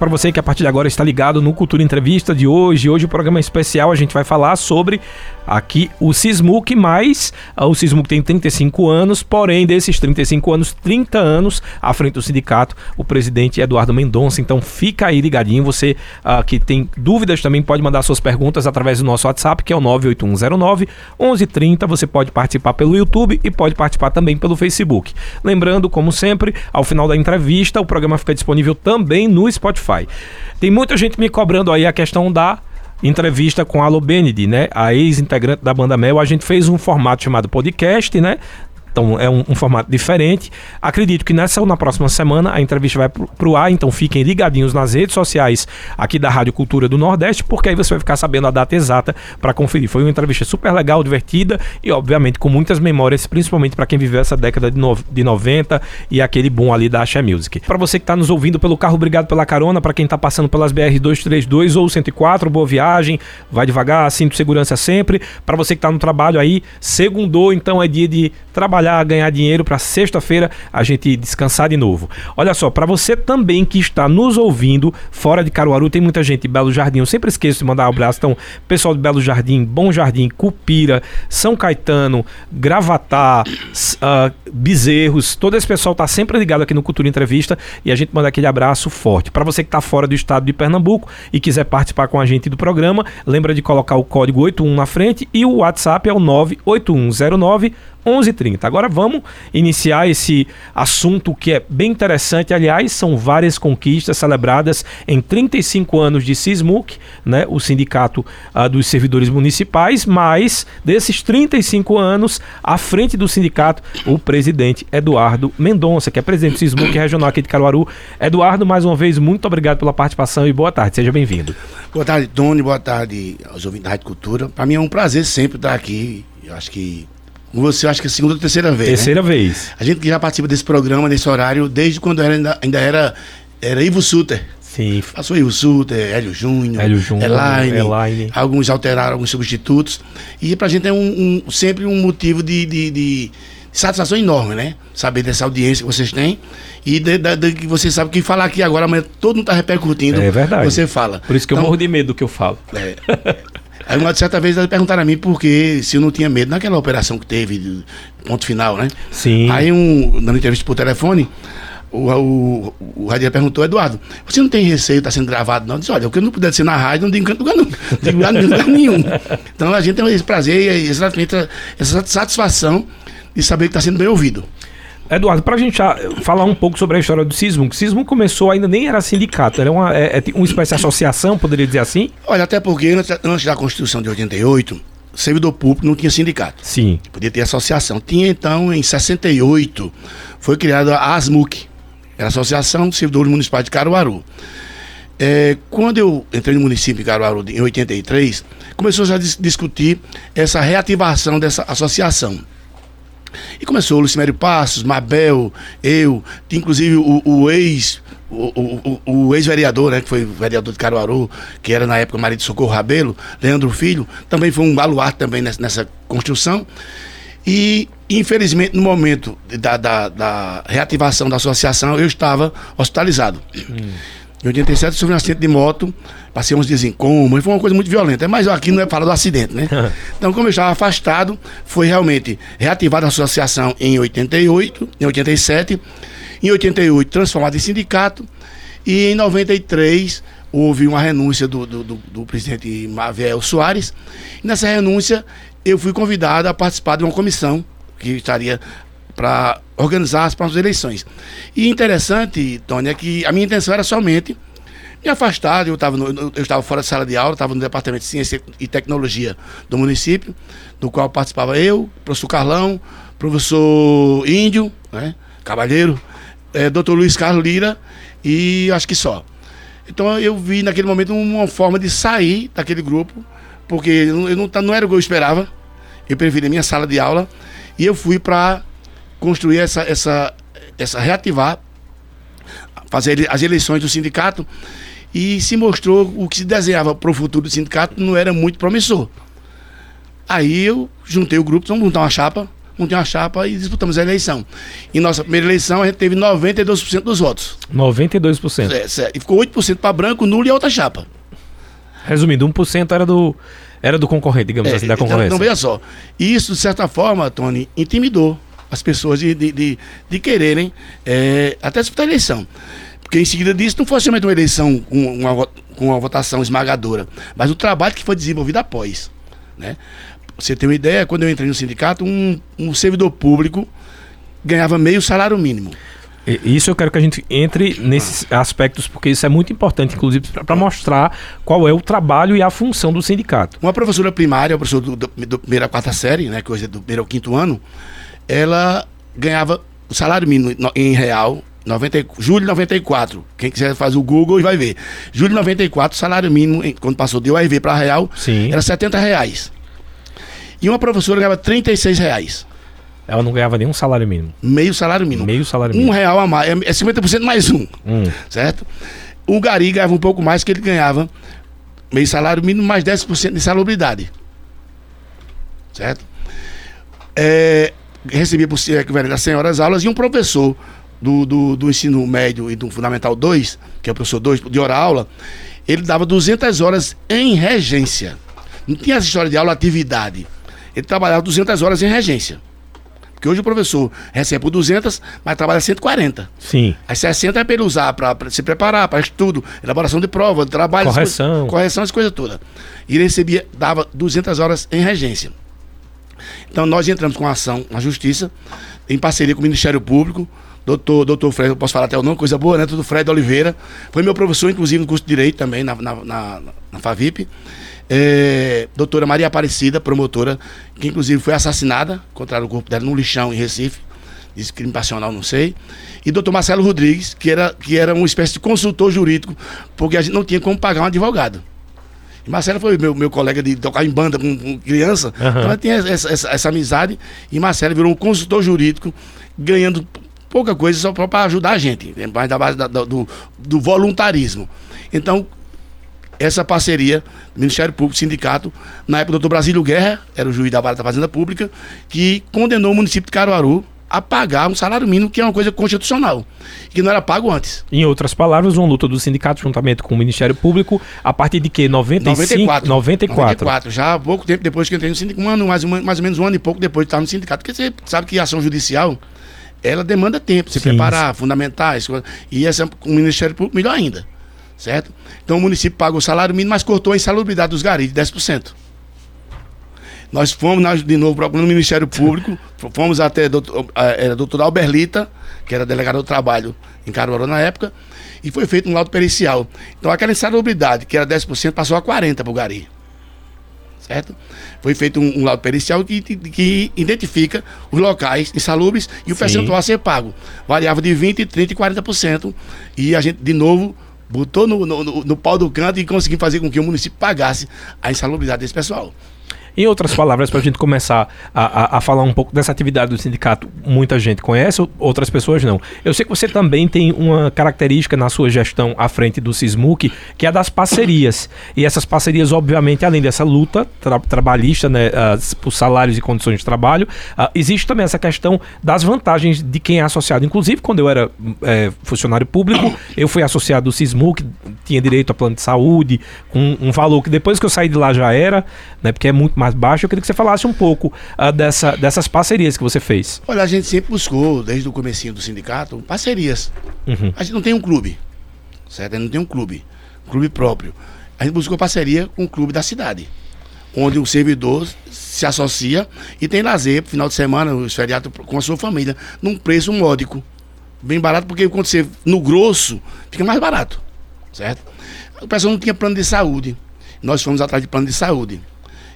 Para você que a partir de agora está ligado no Cultura Entrevista de hoje, hoje o programa especial, a gente vai falar sobre aqui o Sismuc, mais uh, o Sismuc tem 35 anos, porém desses 35 anos, 30 anos à frente do sindicato, o presidente Eduardo Mendonça. Então fica aí ligadinho, você uh, que tem dúvidas também pode mandar suas perguntas através do nosso WhatsApp, que é o 98109 1130. Você pode participar pelo YouTube e pode participar também pelo Facebook. Lembrando, como sempre, ao final da entrevista, o programa fica disponível também no. Spotify. Tem muita gente me cobrando aí a questão da entrevista com a Lo Benedy, né? A ex-integrante da banda Mel. A gente fez um formato chamado podcast, né? Então é um, um, formato diferente. Acredito que nessa ou na próxima semana a entrevista vai pro, o ar, então fiquem ligadinhos nas redes sociais aqui da Rádio Cultura do Nordeste, porque aí você vai ficar sabendo a data exata para conferir. Foi uma entrevista super legal, divertida e obviamente com muitas memórias, principalmente para quem viveu essa década de, no, de 90 e aquele boom ali da Asha Music. Para você que está nos ouvindo pelo carro, obrigado pela carona. Para quem está passando pelas BR 232 ou 104, boa viagem, vai devagar, cinto segurança sempre. Para você que está no trabalho aí, segundou, então é dia de trabalhar trabalhar, ganhar dinheiro para sexta-feira a gente descansar de novo. Olha só, para você também que está nos ouvindo fora de Caruaru, tem muita gente de Belo Jardim. Eu sempre esqueço de mandar um abraço. Então, pessoal de Belo Jardim, Bom Jardim, Cupira, São Caetano, Gravatá, uh, Bezerros, todo esse pessoal tá sempre ligado aqui no Cultura Entrevista e a gente manda aquele abraço forte. Para você que está fora do estado de Pernambuco e quiser participar com a gente do programa, lembra de colocar o código 81 na frente e o WhatsApp é o 98109 11h30. Agora vamos iniciar esse assunto que é bem interessante. Aliás, são várias conquistas celebradas em 35 anos de Sismuc, né, o sindicato uh, dos servidores municipais, mas desses 35 anos, à frente do sindicato, o presidente Eduardo Mendonça, que é presidente do Sismuc regional aqui de Caruaru. Eduardo, mais uma vez, muito obrigado pela participação e boa tarde. Seja bem-vindo. Boa tarde, Tony. Boa tarde aos ouvintes da Rádio Cultura. Para mim é um prazer sempre estar aqui. Eu acho que você acha que é a segunda ou terceira vez. Né? Terceira né? vez. A gente que já participa desse programa, nesse horário, desde quando era, ainda, ainda era, era Ivo Suter. Sim. Passou Ivo Suter, Hélio Júnior, Hélio Júnior Elaine, Elaine. Alguns alteraram, alguns substitutos. E pra gente é um, um sempre um motivo de, de, de, satisfação enorme, né? Saber dessa audiência que vocês têm e de, de, de, que você sabe que falar aqui agora, amanhã todo mundo tá repercutindo. É verdade. Você fala. Por isso que então, eu morro de medo do que eu falo. É. Aí uma certa vez eles perguntaram a mim por que se eu não tinha medo naquela operação que teve, ponto final, né? Sim. Aí um, dando entrevista por telefone, o, o, o perguntou, Eduardo, você não tem receio, está sendo gravado, não? Eu disse, olha, o que eu não puder ser na rádio, não digo lugar, não, digo lugar, lugar nenhum. Então a gente tem esse prazer e exatamente essa satisfação de saber que está sendo bem ouvido. Eduardo, para a gente falar um pouco sobre a história do Sismo, o Sismo começou ainda nem era sindicato, era uma, é, é uma espécie de associação, poderia dizer assim? Olha, até porque antes da Constituição de 88, servidor público não tinha sindicato. Sim. Podia ter associação. Tinha então, em 68, foi criada a ASMUC, era a Associação de Servidores Municipais de Caruaru. É, quando eu entrei no município de Caruaru em 83, começou já a discutir essa reativação dessa associação. E começou Lucimério Passos, Mabel, eu, inclusive o, o ex o, o, o ex-vereador, né, que foi vereador de Caruaru, que era na época marido de Socorro Rabelo, Leandro Filho, também foi um baluarte também nessa, nessa construção. E, infelizmente, no momento da, da, da, reativação da associação, eu estava hospitalizado. Hum. Em 87, sofri um acidente de moto, passei uns dias em coma, e foi uma coisa muito violenta. Mas aqui não é falar do acidente, né? então, como eu estava afastado, foi realmente reativada a associação em 88, em 87. Em 88, transformada em sindicato. E em 93, houve uma renúncia do, do, do, do presidente Maviel Soares. E nessa renúncia, eu fui convidado a participar de uma comissão que estaria para organizar as próximas eleições. E interessante, Tony, é que a minha intenção era somente me afastar. Eu estava eu estava fora da sala de aula, estava no departamento de ciência e tecnologia do município, do qual participava eu, professor Carlão, professor Índio, né, Cavalheiro, é, doutor Luiz Carlos Lira e acho que só. Então eu vi naquele momento uma forma de sair daquele grupo, porque eu não, não era o que eu esperava. Eu preferi a minha sala de aula e eu fui para construir essa, essa, essa reativar, fazer as eleições do sindicato e se mostrou o que se desenhava para o futuro do sindicato não era muito promissor. Aí eu juntei o grupo, vamos montar uma chapa, montei uma chapa e disputamos a eleição. Em nossa primeira eleição, a gente teve 92% dos votos. 92%. É, é, e ficou 8% para branco, nulo e outra chapa. Resumindo, 1% era do, era do concorrente, digamos É, assim, da então, concorrência. Então, veja só. E isso, de certa forma, Tony, intimidou as pessoas de, de, de, de quererem é, até disputar a eleição. Porque em seguida disso não foi somente uma eleição com uma, com uma votação esmagadora, mas o trabalho que foi desenvolvido após. Né? Você tem uma ideia, quando eu entrei no sindicato, um, um servidor público ganhava meio salário mínimo. Isso eu quero que a gente entre nesses aspectos, porque isso é muito importante, inclusive, para mostrar qual é o trabalho e a função do sindicato. Uma professora primária, uma professora do, do, do primeira a quarta série, né, que hoje é do primeiro ao quinto ano, ela ganhava o salário mínimo em real, 90, e- julho de 94. Quem quiser faz o Google e vai ver. Julho de 94, o salário mínimo, quando passou de UAV para real, Sim. era 70 reais. E uma professora ganhava 36 reais. Ela não ganhava nenhum salário mínimo. Meio salário mínimo. Meio salário Um mínimo. real a mais. É é 50% mais um. Hum. certo? O Gari ganhava um pouco mais que ele ganhava meio salário mínimo mais 10% de salubridade. Certo? É, recebia por ser equivalente a 100 horas aulas e um professor do, do, do ensino médio e do Fundamental 2, que é o professor 2 de hora aula, ele dava 200 horas em regência. Não tinha essa história de aula atividade. Ele trabalhava 200 horas em regência. Porque hoje o professor recebe por 200, mas trabalha 140. Sim. As 60 é para ele usar, para se preparar, para estudo, elaboração de prova, trabalho. Correção. essas coisas- correção, as coisas todas. E ele recebia, dava 200 horas em regência. Então nós entramos com a ação na Justiça, em parceria com o Ministério Público, doutor, doutor Fred, posso falar até o nome, coisa boa, né? Doutor Fred Oliveira. Foi meu professor, inclusive, no curso de Direito também, na, na, na, na FAVIP. É, doutora Maria Aparecida, promotora, que inclusive foi assassinada, encontraram o corpo dela num lixão em Recife, disse crime passional, não sei. E doutor Marcelo Rodrigues, que era, que era uma espécie de consultor jurídico, porque a gente não tinha como pagar um advogado. Marcelo foi meu, meu colega de tocar em banda com, com criança, Aham. então tinha essa, essa, essa amizade, e Marcelo virou um consultor jurídico, ganhando pouca coisa só para ajudar a gente, né? mais da base da- do, do voluntarismo. Então, essa parceria Ministério Público, Sindicato, na época do doutor Brasílio Guerra, era o juiz da Vara da Fazenda Pública, que condenou o município de Caruaru a pagar um salário mínimo, que é uma coisa constitucional, que não era pago antes. Em outras palavras, uma luta do sindicato juntamente com o Ministério Público, a partir de que? 95? 94. 94. 94. Já há pouco tempo depois que eu entrei no sindicato, um ano, mais, ou menos- mais ou menos um ano e pouco depois de estar no sindicato. Porque você sabe que a ação judicial, ela demanda tempo, se Sim. preparar, fundamentar, isso, e essa com o Ministério Público melhor ainda. Certo? Então o município pagou o salário mínimo, mas cortou a insalubridade dos garis de 10%. Nós fomos nós, de novo procurando o Ministério Público, fomos até doutor, era a doutora Alberlita, que era delegada do trabalho em Caruaru na época, e foi feito um laudo pericial. Então aquela insalubridade, que era 10%, passou a 40% para o Gari. Certo? Foi feito um, um laudo pericial que, que- que identifica os locais insalubres e o Sim. percentual a ser pago. Variava de 20%, 30% e 40%. E a gente, de novo, botou no, no, no- no pau do canto e conseguimos fazer com que o município pagasse a insalubridade desse pessoal. Em outras palavras, para a gente começar a, a- a falar um pouco dessa atividade do sindicato, muita gente conhece, ou- outras pessoas não. Eu sei que você também tem uma característica na sua gestão à frente do Sismuc, que é das parcerias. E essas parcerias, obviamente, além dessa luta tra- trabalhista, né, as- por salários e condições de trabalho, ah, existe também essa questão das vantagens de quem é associado. Inclusive, quando eu era eh, funcionário público, eu fui associado do Sismuc, tinha direito a plano de saúde, com um valor que depois que eu saí de lá já era, né, porque é muito mais baixo. Eu queria que você falasse um pouco ah, dessa, dessas parcerias que você fez. Olha, a gente sempre buscou, desde o comecinho do sindicato, parcerias. Uhum. A gente não tem um clube, certo? A gente não tem um clube, um clube próprio. A gente buscou parceria com o clube da cidade, onde o servidor se associa e tem lazer final de semana, os feriados com a sua família, num preço módico. Bem barato, porque quando você no grosso, fica mais barato, certo? O pessoal não tinha plano de saúde. Nós fomos atrás de plano de saúde.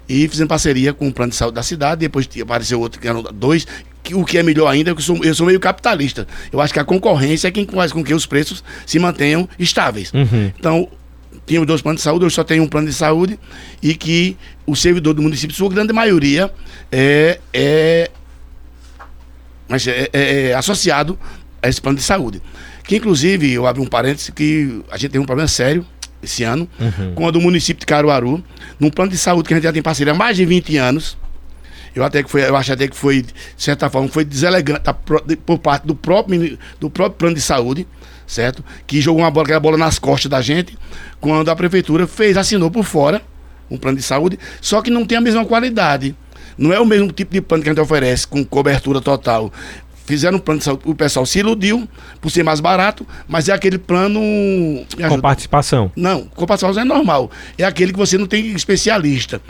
E fizemos parceria com o plano de saúde da cidade, depois apareceu outro que eram dois, que, o que é melhor ainda é que eu sou, eu sou meio capitalista. Eu acho que a concorrência é quem faz com que os preços se mantenham estáveis. Uhum. Então, tínhamos dois planos de saúde, hoje só tem um plano de saúde, e que o servidor do município, sua grande maioria, é, é, mas é, é- é associado a esse plano de saúde. Que inclusive, eu abro um parênteses, que a gente tem um problema sério esse ano, Uhum. com a do município de Caruaru, num plano de saúde que a gente já tem parceria há mais de 20 anos. Eu até que foi, eu acho até que foi, de certa forma, foi deselegante por parte do próprio, do próprio plano de saúde, certo? Que jogou uma bola, aquela bola nas costas da gente, quando a prefeitura fez, assinou por fora um plano de saúde, só que não tem a mesma qualidade. Não é o mesmo tipo de plano que a gente oferece, com cobertura total. Fizeram um plano de saúde, o pessoal se iludiu por ser mais barato, mas é aquele plano. Com participação. Não, com participação é normal. É aquele que você não tem especialista.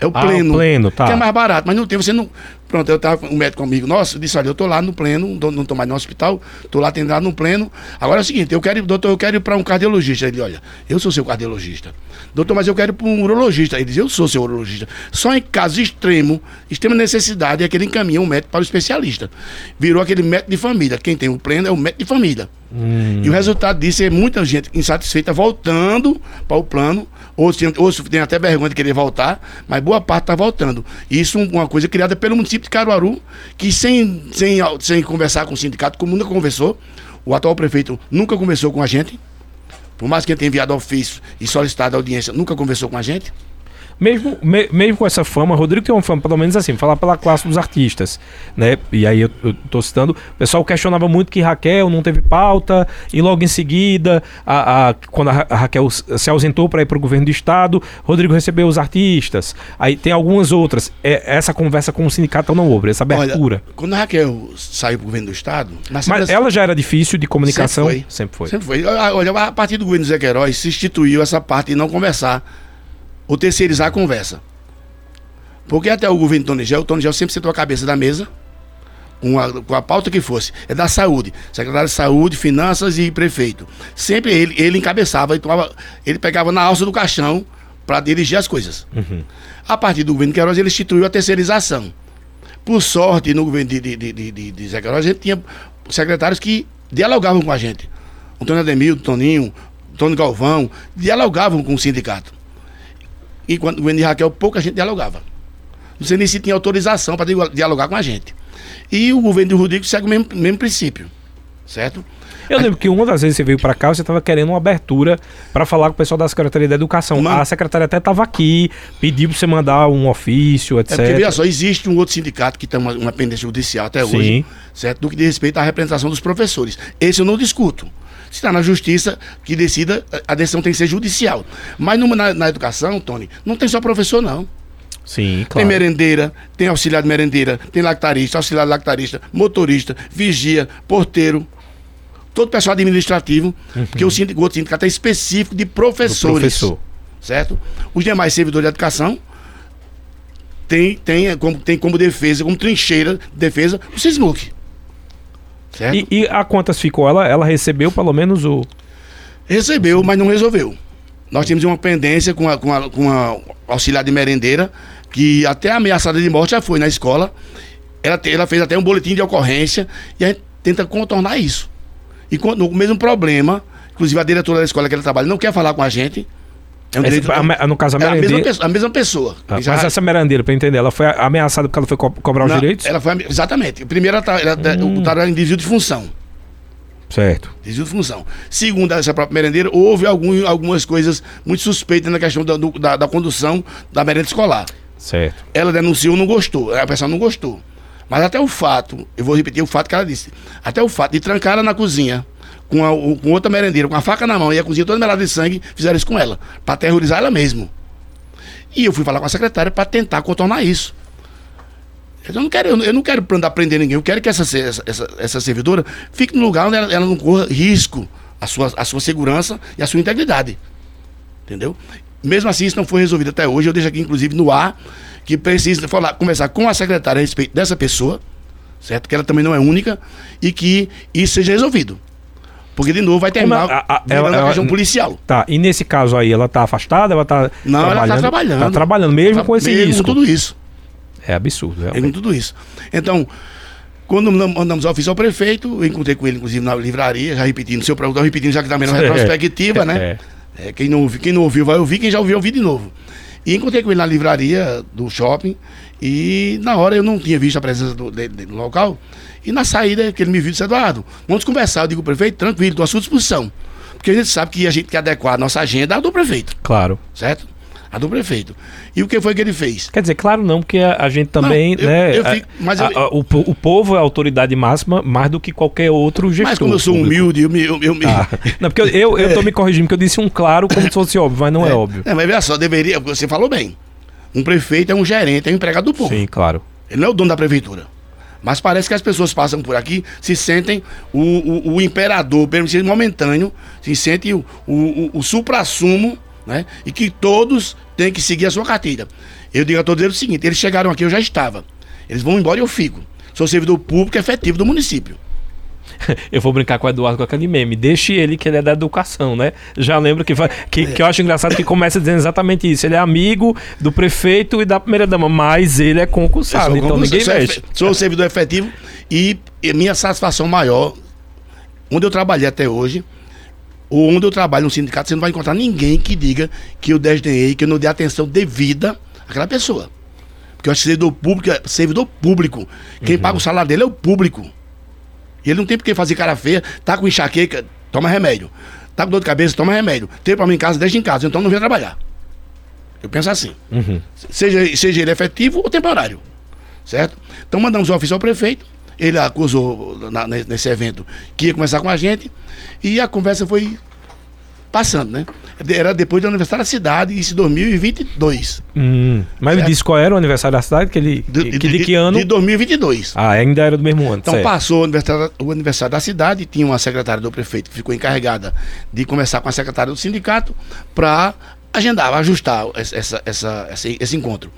É o ah, pleno. O pleno, tá. Que é mais barato, mas não tem, você não. Pronto, eu tava com um médico amigo nosso, disse: olha, eu tô lá no pleno, não tô mais no hospital, tô lá atendendo no pleno. Agora é o seguinte, eu quero, doutor, eu quero ir para um cardiologista. Ele, olha, eu sou seu cardiologista. Doutor, mas eu quero ir para um urologista. Ele diz, eu sou seu urologista. Só em caso extremo, extrema necessidade, é que ele encaminha um médico para o especialista. Virou aquele médico de família. Quem tem o pleno é o médico de família. Hum. E o resultado disso é muita gente insatisfeita voltando para o plano, ou outros tem até vergonha de querer voltar, mas boa parte está voltando. Isso é uma coisa criada pelo município de Caruaru, que sem, sem, sem conversar com o sindicato, como nunca conversou, o atual prefeito nunca conversou com a gente, por mais que ele tenha enviado ofício e solicitado audiência, nunca conversou com a gente. Mesmo, me, mesmo com essa fama, Rodrigo tem uma fama, pelo menos assim, falar pela classe dos artistas, né? E aí eu, eu tô citando, o pessoal questionava muito que Raquel não teve pauta, e logo em seguida, a, a quando a, Raquel se ausentou para ir para o governo do estado, Rodrigo recebeu os artistas. Aí tem algumas outras. É, essa conversa com o sindicato não houve, essa abertura. Olha, quando a Raquel saiu para o governo do estado. Mas ela já era difícil de comunicação? Sempre foi. Sempre foi. Sempre foi. Olha, a partir do governo do Zé Queiroz se instituiu essa parte de não conversar ou terceirizar a conversa. Porque até o governo Tony Gel, o Tony Gel sempre sentou a cabeça da mesa, com a, com a pauta que fosse. É da saúde. Secretário de Saúde, Finanças e prefeito. Sempre ele, ele encabeçava, ele, tomava, ele pegava na alça do caixão para dirigir as coisas. Uhum. A partir do governo Queiroz, ele instituiu a terceirização. Por sorte, no governo de, de, de, de, de Zé Queiroz, a gente tinha secretários que dialogavam com a gente. Antônio Ademil, Toninho, Tony Galvão, dialogavam com o sindicato. E quando o governo de Raquel, pouca gente dialogava. Não sei nem se tinha autorização para dialogar com a gente. E o governo de Rodrigo segue o mesmo, mesmo princípio, certo? Eu lembro que uma das vezes você veio para cá, você estava querendo uma abertura para falar com o pessoal da Secretaria da Educação. Uma... A secretária até estava aqui, pediu para você mandar um ofício, etc. É porque, veja só, existe um outro sindicato que tem uma, uma pendência judicial até Sim. hoje, certo? Do que diz respeito à representação dos professores. Esse eu não discuto. Se está na justiça que decida, a decisão tem que ser judicial. Mas no, na, na educação, Tony, não tem só professor, não. Sim, claro. Tem merendeira, tem auxiliar de merendeira, tem lactarista, auxiliar de lactarista, motorista, vigia, porteiro, todo pessoal administrativo, uhum. porque o, sindicato, o outro sindicato é específico de professores. professor. Certo? Os demais servidores de educação tem, tem, como, tem como defesa, como trincheira de defesa, o SISMUC. Certo? E, e a quantas ficou? Ela, ela recebeu pelo menos o. Recebeu, mas não resolveu. Nós tínhamos uma pendência com a, com a, com a auxiliar de merendeira, que até ameaçada de morte já foi na escola. Ela, ela fez até um boletim de ocorrência e a gente tenta contornar isso. E com, o mesmo problema, inclusive a diretora da escola que ela trabalha não quer falar com a gente, é um direito, a, no caso, a merendeira. É a mesma pessoa. A mesma pessoa. Ah, já... Mas essa merendeira, para entender, ela foi ameaçada porque ela foi co cobrar os direitos? Ela foi, exatamente. Primeiro, ela tá, ela, tá, hum. em desvio de função. Certo. Desvio de função. Segundo essa própria merendeira, houve algum, algumas coisas muito suspeitas na questão da, do, da, da, condução da merenda escolar. Certo. Ela denunciou, não gostou. A pessoa não gostou. Mas até o fato, eu vou repetir o fato que ela disse. Até o fato de trancar ela na cozinha com, a, com outra merendeira, com a faca na mão e a cozinha toda melada de sangue, fizeram isso com ela, para terrorizar ela mesmo. E eu fui falar com a secretária para tentar contornar isso. Eu não quero, eu não quero andar prender ninguém, eu quero que essa, essa, essa servidora fique no lugar onde ela, ela não corra risco à sua, à sua segurança e à sua integridade. Entendeu? Mesmo assim, isso não foi resolvido até hoje. Eu deixo aqui, inclusive, no ar, que precisa falar, conversar com a secretária a respeito dessa pessoa, certo? Que ela também não é única, e que isso seja resolvido. Porque, de novo, vai terminar a, a, ela, ela, questão policial. Tá, e nesse caso aí, ela tá afastada? Ela tá Não, ela tá trabalhando. Tá trabalhando, mesmo tá, com esse mesmo risco. tudo isso. É absurdo, realmente. Mesmo tudo isso. Então, quando mandamos ao oficial prefeito, eu encontrei com ele, inclusive, na livraria, já repetindo, seu produtor repetindo, já que também na é retrospectiva, né? É. É, quem, não, quem não ouviu vai ouvir, quem já ouviu, ouvir de novo. E encontrei com ele na livraria do shopping, e na hora eu não tinha visto a presença do, dele no local. E na saída que ele me viu, disse, Eduardo, vamos conversar. Eu digo, prefeito, tranquilo, estou à sua disposição. Porque a gente sabe que a gente quer adequar a nossa agenda ao do prefeito. Claro. Certo? A do prefeito. E o que foi que ele fez? Quer dizer, claro não, porque a, a gente também, Não, eu- né? eu fico- mas a- eu- a- o, o povo é a autoridade máxima mais do que qualquer outro gestor. Mas como eu sou humilde, eu me. Eu, eu me Ah, não, porque eu, eu, tô me corrigindo, porque eu disse um claro como se fosse óbvio, mas não é, óbvio. É, mas veja só, deveria. Você falou bem. Um prefeito é um gerente, é um empregado do povo. Sim, claro. Ele não é o dono da prefeitura. Mas parece que as pessoas passam por aqui, se sentem o, o, o imperador, momentâneo, se sentem o, o, o, o supra-sumo, né? E que todos têm que seguir a sua carteira. Eu digo a todos eles o seguinte: eles chegaram aqui, eu já estava. Eles vão embora e eu fico. Sou servidor público efetivo do município. Eu vou brincar com o Eduardo com aquele meme. Deixe ele que ele é da educação, né? Já lembro que, que, que eu acho engraçado que começa dizendo exatamente isso. Ele é amigo do prefeito e da primeira-dama, mas ele é concursado, sou então ninguém sou, mexe. sou servidor efetivo e, e minha satisfação maior, onde eu trabalhei até hoje, ou onde eu trabalho no sindicato, você não vai encontrar ninguém que diga que eu desdenhei, que eu não dei atenção devida àquela pessoa. Porque eu acho que servidor público, é servidor público. Quem Uhum. paga o salário dele é o público. E ele não tem por que fazer cara feia, tá com enxaqueca, toma remédio. Tá com dor de cabeça, toma remédio. Tem problema em casa, deixa em casa, então não vem trabalhar. Eu penso assim Uhum. seja, seja ele efetivo ou temporário. Certo? Então mandamos o ofício ao prefeito, ele acusou na- ne- nesse evento que ia conversar com a gente e a conversa foi passando, né? Era depois do aniversário da cidade, isso em 2022. Hum, mas ele Certo. disse qual era o aniversário da cidade? Que ele, De, que, de que ano? De 2022. Ah, ainda era do mesmo ano. Então certo. passou o aniversário, o aniversário da cidade, tinha uma secretária do prefeito que ficou encarregada de conversar com a secretária do sindicato para agendar, ajustar essa, essa, esse, esse encontro.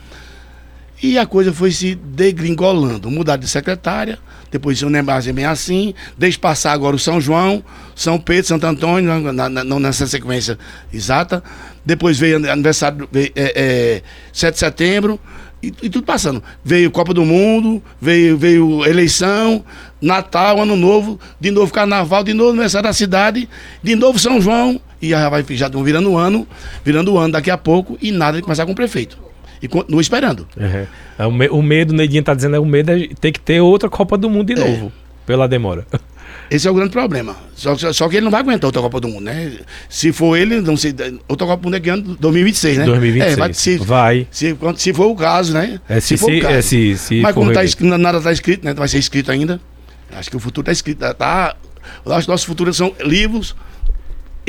E a coisa foi se degringolando. Mudaram de secretária, depois São Nemase bem assim, deixa passar agora o São João, São Pedro, Santo Antônio, não nessa sequência exata. Depois veio aniversário, veio, é, é, 7 de setembro, e, e tudo passando. Veio Copa do Mundo, veio, veio eleição, Natal, Ano Novo, de novo Carnaval, de novo aniversário da cidade, de novo São João, e já vai já virando o ano, virando o ano daqui a pouco, e nada de começar com o prefeito. E continua esperando. Uhum. É, o, me- o medo, o Neidinho tá dizendo, é o medo é ter que ter outra Copa do Mundo de É. novo. Pela demora. Esse é o grande problema. Só, só, só que ele não vai aguentar outra Copa do Mundo, né? Se for ele, não sei, outra Copa do Mundo é que ano 2026, né? 2026. É, vai, se, Vai. Se, se for o caso, né? É, se, for se, o caso. é, se, se Mas for como tá nada está escrito, né? Vai ser escrito ainda. Acho que o futuro está escrito. Tá, tá, os nossos futuros são livros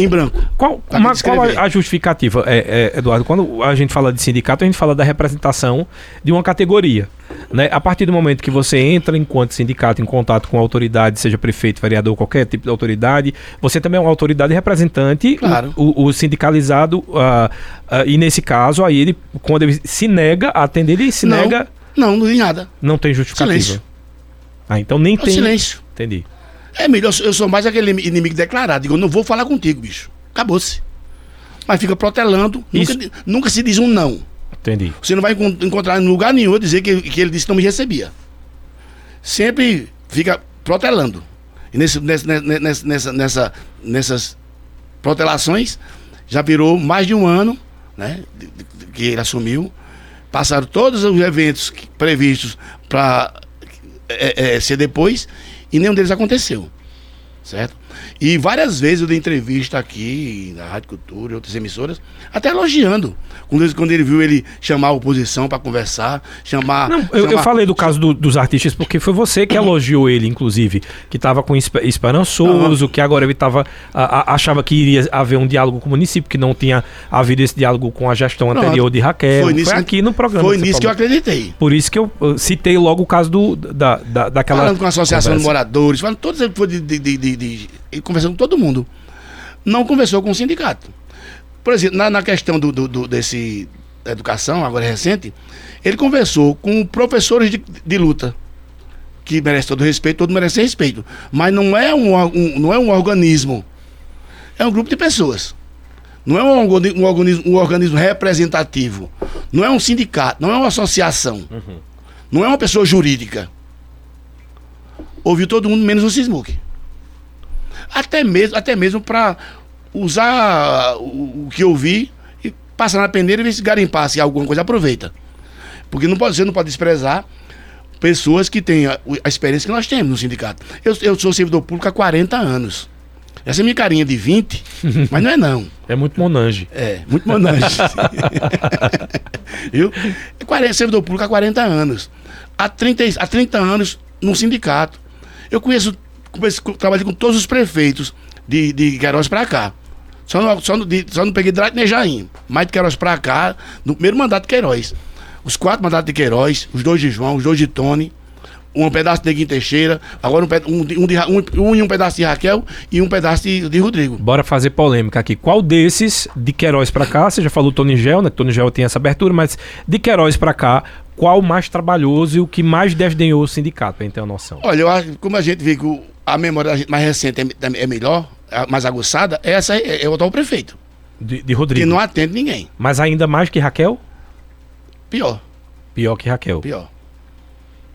em branco. Qual, mas qual a, a justificativa, é, é, Eduardo? Quando a gente fala de sindicato, a gente fala da representação de uma categoria. Né? A partir do momento que você entra enquanto sindicato em contato com a autoridade, seja prefeito, vereador, qualquer tipo de autoridade, você também é uma autoridade representante, Claro. o, o sindicalizado, ah, ah, e nesse caso, aí ele, quando ele se nega a atender, ele se não, nega, Não, não tem nada. não tem justificativa. Silêncio. Ah, então nem É tem. silêncio. Entendi. É melhor, eu sou- mais aquele inimigo declarado. Digo, eu não vou falar contigo, bicho. Acabou-se. Mas fica protelando. Nunca, nunca se diz um não. Entendi. Você não vai encon- encontrar em lugar nenhum eu dizer que, que ele disse que não me recebia. Sempre fica protelando. E nesse, nesse- ne- nessa, nessa, nessa- nessas protelações, já virou mais de um ano né, que ele assumiu. Passaram todos os eventos previstos para ser depois e nenhum deles aconteceu. Certo? E várias vezes eu dei entrevista aqui na Rádio Cultura e outras emissoras, até elogiando. Quando ele, quando ele viu ele chamar a oposição para conversar, chamar. Não, eu, eu chamar- falei do caso do- dos artistas porque foi você que elogiou ele, inclusive, que estava com espe- esperançoso, que agora ele tava, a- a- achava que iria haver um diálogo com o município, que não tinha havido esse diálogo com a gestão Pronto. anterior de Raquel. Foi, nisso que- aqui no programa. Foi você nisso que eu falou. acreditei. Por isso que eu uh, citei logo o caso do, da, da, daquela. falando com a Associação de conversa. Moradores, falando todos ele foi de, de, de, de- ele conversando com todo mundo. Não conversou com o sindicato. Por exemplo, na, na questão do, do- do- desse educação, agora recente, ele conversou com professores de, de luta. Que merece todo respeito, todo merece respeito. Mas não é um, um- não é um organismo. É um grupo de pessoas. Não é um, um organismo, um organismo representativo. Não é um sindicato, não é uma associação. Não é uma pessoa jurídica ouviu todo mundo, menos o Sismuc. Até mesmo, até mesmo para usar o, o que eu vi e passar na peneira e ver se garimpar se alguma coisa aproveita. Porque não pode, você não pode desprezar pessoas que têm a, a experiência que nós temos no sindicato. Eu, eu sou servidor público há 40 anos. Essa é minha carinha de 20, mas não é não. É muito monange. É, muito monange. Viu? É 40, servidor público há 40 anos. Há 30, há 30 anos num sindicato. Eu conheço, conheço trabalhei com todos os prefeitos de, de Queiroz para cá. Só não, só, não, só não peguei Drato nem Jaim. Mais de Queiroz para cá, no primeiro mandato de Queiroz. Os quatro mandatos de Queiroz, os dois de João, os dois de Tony, um pedaço de Neguinho Teixeira, agora um, um, um, de, um, um, um pedaço de Raquel e um pedaço de, de, Rodrigo. Bora fazer polêmica aqui. Qual desses, de Queiroz para cá, você já falou Tony Gel, né? Tony Gel tem essa abertura, mas de Queiroz para cá, qual mais trabalhoso e o que mais desdenhou o sindicato, pra gente ter uma noção? Olha, eu acho como a gente vê que a memória mais recente é, é melhor, mais aguçada, essa é, é o atual prefeito. De, de Rodrigo. Que não atende ninguém. Mas ainda mais que Raquel? Pior. Pior que Raquel. Pior.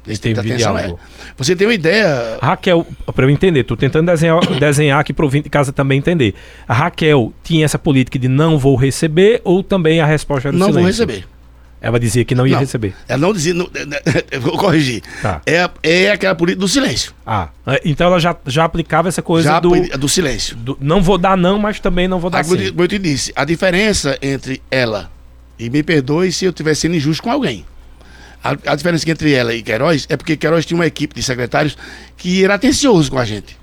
Esse tem atenção, é. Você tem uma ideia. Raquel, para eu entender, tô tentando desenhar, desenhar aqui para o de casa também entender. A Raquel tinha essa política de não vou receber ou também a resposta era Não silêncio? vou receber. Ela dizia que não ia não, receber. Ela não dizia. Não, vou corrigir. Tá. É, é aquela política do silêncio. Ah, é, então ela já, já aplicava essa coisa já do. Do silêncio. Do, não vou dar não, mas também não vou dar sim. Como eu te disse, a diferença entre ela, e me perdoe se eu estiver sendo injusto com alguém. A, a diferença entre ela e Queiroz é porque Queiroz tinha uma equipe de secretários que era atencioso com a gente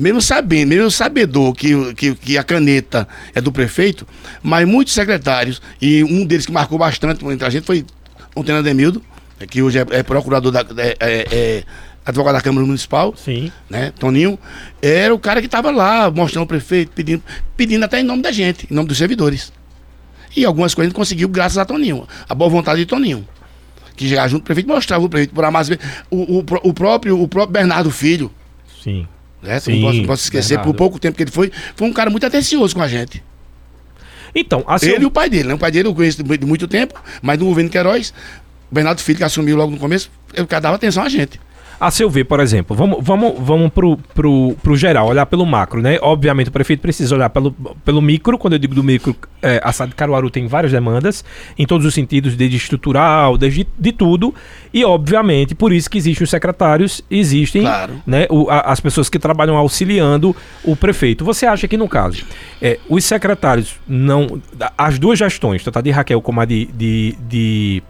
mesmo sabendo, mesmo sabedor que, que, que, a caneta é do prefeito, mas muitos secretários, e um deles que marcou bastante entre a gente foi o Tenente Demildo, que hoje é, é procurador da. É, é, é, advogado da Câmara Municipal, Sim. né, Toninho, era o cara que estava lá mostrando o prefeito, pedindo, pedindo até em nome da gente, em nome dos servidores. E algumas coisas a gente conseguiu graças a Toninho, a boa vontade de Toninho. Que chegava junto, o prefeito mostrava o prefeito por mais o, o, o, próprio, o próprio Bernardo Filho. Sim. Né? Sim, não, posso, posso esquecer, Bernardo. por pouco tempo que ele foi, foi um cara muito atencioso com a gente. Então, assim. Ele e o pai dele, né? O pai dele eu conheço de muito tempo, mas no governo Queiroz, o Bernardo Filho, que assumiu logo no começo, ele dava atenção a gente. A seu ver, por exemplo, vamos, vamos, vamos pro, pro, pro geral, olhar pelo macro, né? Obviamente o prefeito precisa olhar pelo, pelo micro, quando eu digo do micro, é, a de Caruaru tem várias demandas, em todos os sentidos, desde estrutural, desde de tudo, e obviamente por isso que existem os secretários, existem claro. né, o, a, as pessoas que trabalham auxiliando o prefeito. Você acha que no caso, é, os secretários não, as duas gestões, tanto a de Raquel como a de, de, de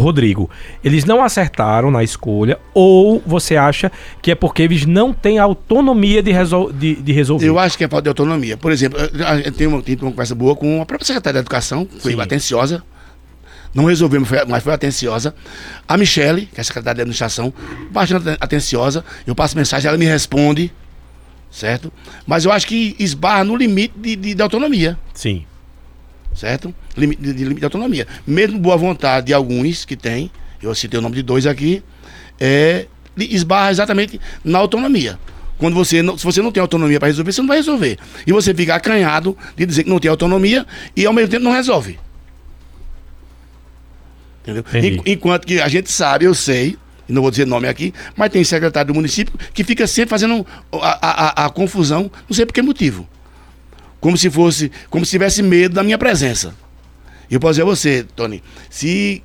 Rodrigo, eles não acertaram na escolha ou você acha que é porque eles não têm autonomia de, resol de, de resolver? Eu acho que é falta de autonomia. Por exemplo, eu tenho uma, tenho uma conversa boa com a própria secretária da Educação, foi Sim. atenciosa, não resolvemos, mas foi atenciosa. A Michele, que é a secretária de administração, bastante atenciosa. Eu passo mensagem, ela me responde, certo? Mas eu acho que esbarra no limite de, de, de autonomia. Sim certo? Limite de, limite de autonomia. Mesmo boa vontade de alguns que tem, eu citei o nome de dois aqui, é, esbarra exatamente na autonomia. Quando você não, se você não tem autonomia para resolver, você não vai resolver. E você fica acanhado de dizer que não tem autonomia e ao mesmo tempo não resolve. Entendeu? Enquanto que a gente sabe, eu sei, e não vou dizer nome aqui, mas tem secretário do município que fica sempre fazendo a, a, a confusão, não sei por que motivo como se fosse, como se tivesse medo da minha presença. Eu posso dizer a você, Tony, se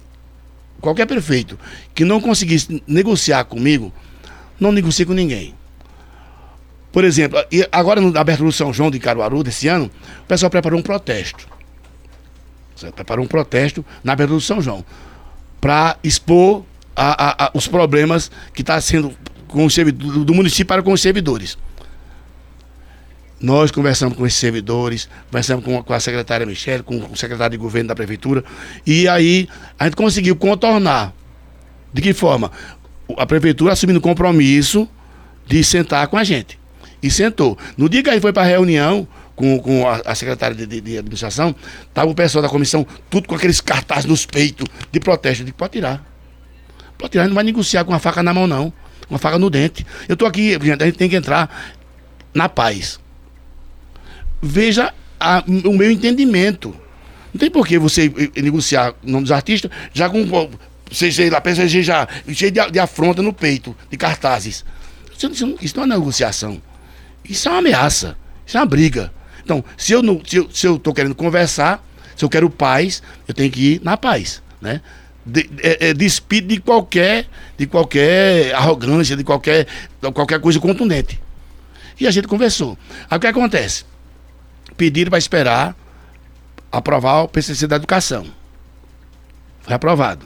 qualquer prefeito que não conseguisse negociar comigo, não negocie com ninguém. Por exemplo, agora na abertura do São João de Caruaru desse ano, o pessoal preparou um protesto. Preparou um protesto na abertura do São João para expor a, a, a, os problemas que está sendo com do, do município para com os servidores. Nós conversamos com esses servidores, conversamos com, a secretária Michele, com o secretário de governo da prefeitura, e aí a gente conseguiu contornar. De que forma? A prefeitura assumindo o compromisso de sentar com a gente. E sentou. No dia que a gente foi para a reunião com, com a, a secretária de, de, de administração, estava o pessoal da comissão, tudo com aqueles cartazes nos peitos de protesto. Eu pode tirar. Pode tirar, não vai negociar com uma faca na mão, não. Uma faca no dente. Eu estou aqui, a gente tem que entrar na paz veja a, o meu entendimento. Não tem por que você negociar o nome dos artistas já com. Seja lá, seja já cheio de, de afronta no peito, de cartazes. Isso, isso, não é negociação. Isso é uma ameaça. Isso é uma briga. Então, se eu não, se eu, se eu querendo conversar, se eu quero paz, eu tenho que ir na paz, né? De, é, é, despido de qualquer, de qualquer arrogância, de qualquer, qualquer coisa contundente. E a gente conversou. Aí o que acontece? Pediram para esperar aprovar o PCC da educação. Foi aprovado.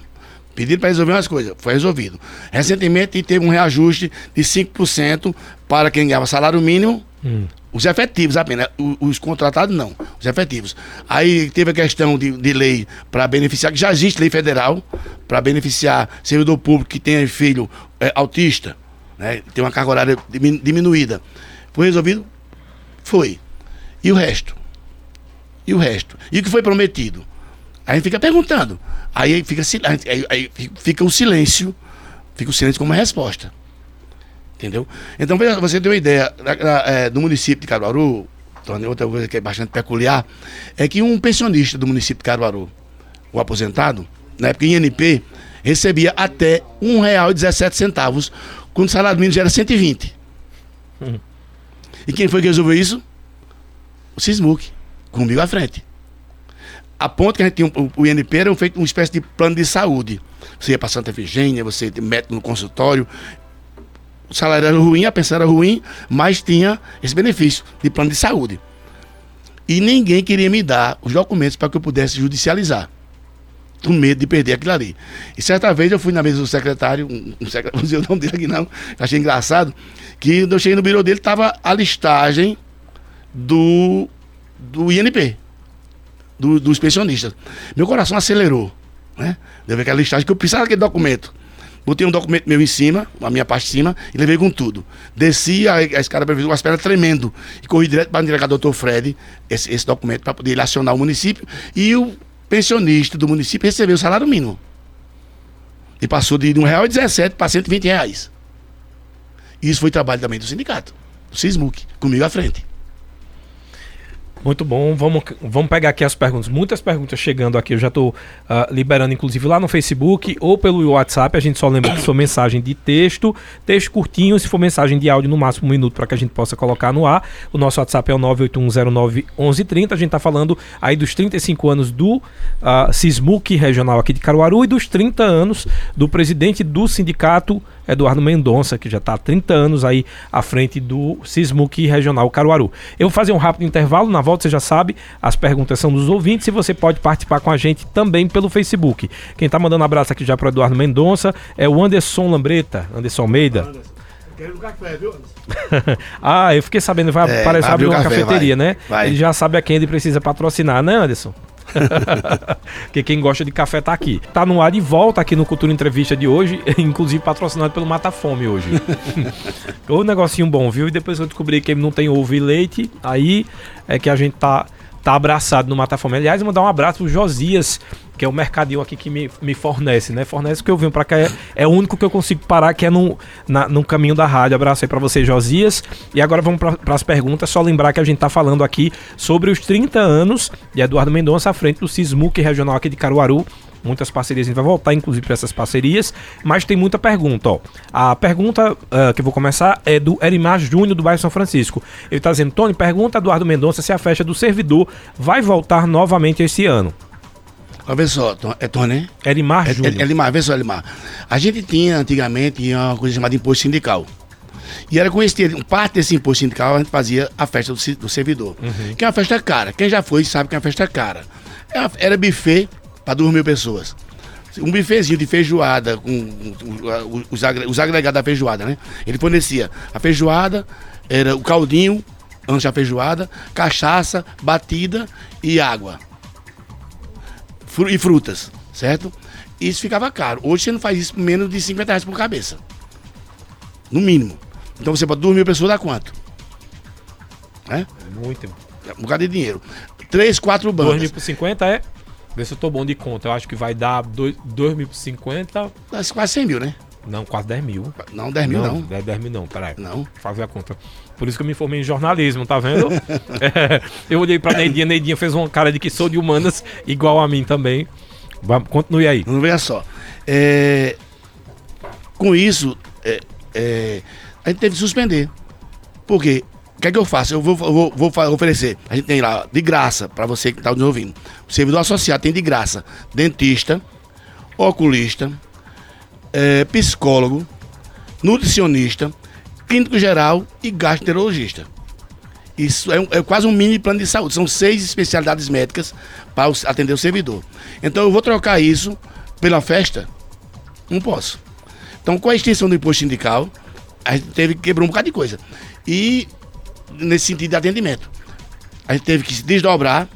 Pediram para resolver umas coisas, foi resolvido. Recentemente teve um reajuste de 5% para quem ganhava salário mínimo, hum. os efetivos apenas, os, os, contratados não, os efetivos. Aí teve a questão de, de lei para beneficiar, que já existe lei federal, para beneficiar servidor público que tenha filho é, autista, né, tem uma carga horária diminuída. Foi resolvido? Foi. E o resto? E o resto? E o que foi prometido? Aí a gente fica perguntando. Aí fica, aí, aí fica o silêncio, fica o silêncio como resposta. Entendeu? Então, você deu uma ideia é, do município de Caruaru, outra coisa que é bastante peculiar, é que um pensionista do município de Caruaru, o aposentado, na época INP, recebia até R$ 1,17, quando o salário mínimo já era 120. Hum. E quem foi que resolveu isso? O Sismuc, comigo à frente a ponto que a gente tinha o, INP era feito uma espécie de plano de saúde. Você ia para Santa Efigênia, você médico no consultório. O salário era ruim, a pensão era ruim, mas tinha esse benefício de plano de saúde. E ninguém queria me dar os documentos para que eu pudesse judicializar. Com medo de perder aquilo ali. E certa vez eu fui na mesa do secretário, um, um secretário, não dizer o nome dele aqui não, achei engraçado, que eu cheguei no birô dele, estava a listagem do, do INP do, dos pensionistas. Meu coração acelerou, né? Deu aquela listagem que eu precisava daquele documento. Botei um documento meu em cima, a minha parte de cima, e levei com tudo. Desci a, a escada para uma espera tremendo. E corri direto para entregar ao doutor Fred esse, esse documento para poder acionar o município. E o pensionista do município recebeu o salário mínimo. E passou de R$ 1,17 para 120 reais. Isso foi trabalho também do sindicato, do SISMUC, comigo à frente. Muito bom. Vamos, vamos pegar aqui as perguntas. Muitas perguntas chegando aqui. Eu já estou uh, liberando, inclusive, lá no Facebook ou pelo WhatsApp. A gente só lembra que for mensagem de texto, texto curtinho. Se for mensagem de áudio, no máximo um minuto para que a gente possa colocar no ar. O nosso WhatsApp é o 981091130. A gente está falando aí dos 35 anos do uh, Sismuc regional aqui de Caruaru e dos 30 anos do presidente do sindicato Eduardo Mendonça, que já está há 30 anos aí à frente do Sismuc Regional Caruaru. Eu vou fazer um rápido intervalo, na volta você já sabe, as perguntas são dos ouvintes e você pode participar com a gente também pelo Facebook. Quem está mandando um abraço aqui já para o Eduardo Mendonça é o Anderson Lambreta, Anderson Almeida. Quero um café, viu? ah, eu fiquei sabendo, vai é, aparecer abrir uma café, cafeteria, vai, né? Vai. Ele já sabe a quem ele precisa patrocinar, né, Anderson? Porque quem gosta de café tá aqui. Tá no ar de volta aqui no Cultura Entrevista de hoje, inclusive patrocinado pelo Mata Fome hoje. o negocinho bom, viu? E depois eu descobri que não tem ovo e leite, aí é que a gente tá tá abraçado no Mata Fome. Aliás, mandar um abraço pro Josias, que é o mercadinho aqui que me, me fornece, né? Fornece o que eu venho para cá. É, é, o único que eu consigo parar, que é no, na, no caminho da rádio. Abraço aí para você, Josias. E agora vamos para as perguntas. Só lembrar que a gente tá falando aqui sobre os 30 anos de Eduardo Mendonça à frente do Sismuc regional aqui de Caruaru muitas parcerias, a gente vai voltar inclusive para essas parcerias, mas tem muita pergunta, ó. A pergunta uh, que eu vou começar é do Erimar Júnior do bairro São Francisco. Ele está dizendo, Tony, pergunta a Eduardo Mendonça se a festa do servidor vai voltar novamente esse ano. Olha só, é Tony? Elimar é, Júnior. É, Elimar, vê só, Elimar. A gente tinha antigamente uma coisa chamada imposto sindical. E era com esse parte desse imposto sindical a gente fazia a festa do, do servidor. Uhum. Que é uma festa cara. Quem já foi sabe que é uma festa cara. Era, é era buffet para duas mil pessoas. Um bifezinho de feijoada, com os, os agregados da feijoada, né? Ele fornecia a feijoada, era o caldinho, antes da feijoada, cachaça, batida e água. E frutas, certo? Isso ficava caro. Hoje você não faz isso por menos de 50 reais por cabeça. No mínimo. Então você pode mil pessoas dá quanto? É? Muito. Um bocado de dinheiro. Três, quatro bancos. 2 mil por 50 é Vê se eu tô bom de conta. Eu acho que vai dar 2.050. Quase 100 mil, né? Não, quase 10 mil. Não, 10 mil não. Não, 10, 10 mil não, peraí. Não. Fazer a conta. Por isso que eu me formei em jornalismo, tá vendo? é, eu olhei pra Neidinha, Neidinha fez uma cara de que sou de humanas, igual a mim também. Vamos, continue aí. Não veja só. É, com isso, é, é, a gente teve que suspender. Por quê? O que é que eu faço? Eu vou, vou, vou oferecer. A gente tem lá de graça para você que está nos ouvindo. O servidor associado tem de graça dentista, oculista, é, psicólogo, nutricionista, clínico geral e gastroenterologista. Isso é, um, é, quase um mini plano de saúde. São seis especialidades médicas para atender o servidor. Então eu vou trocar isso pela festa? Não posso. Então, com a extensão do imposto sindical, a gente teve que quebrar um bocado de coisa. E nesse sentido de atendimento. A gente teve que se desdobrar.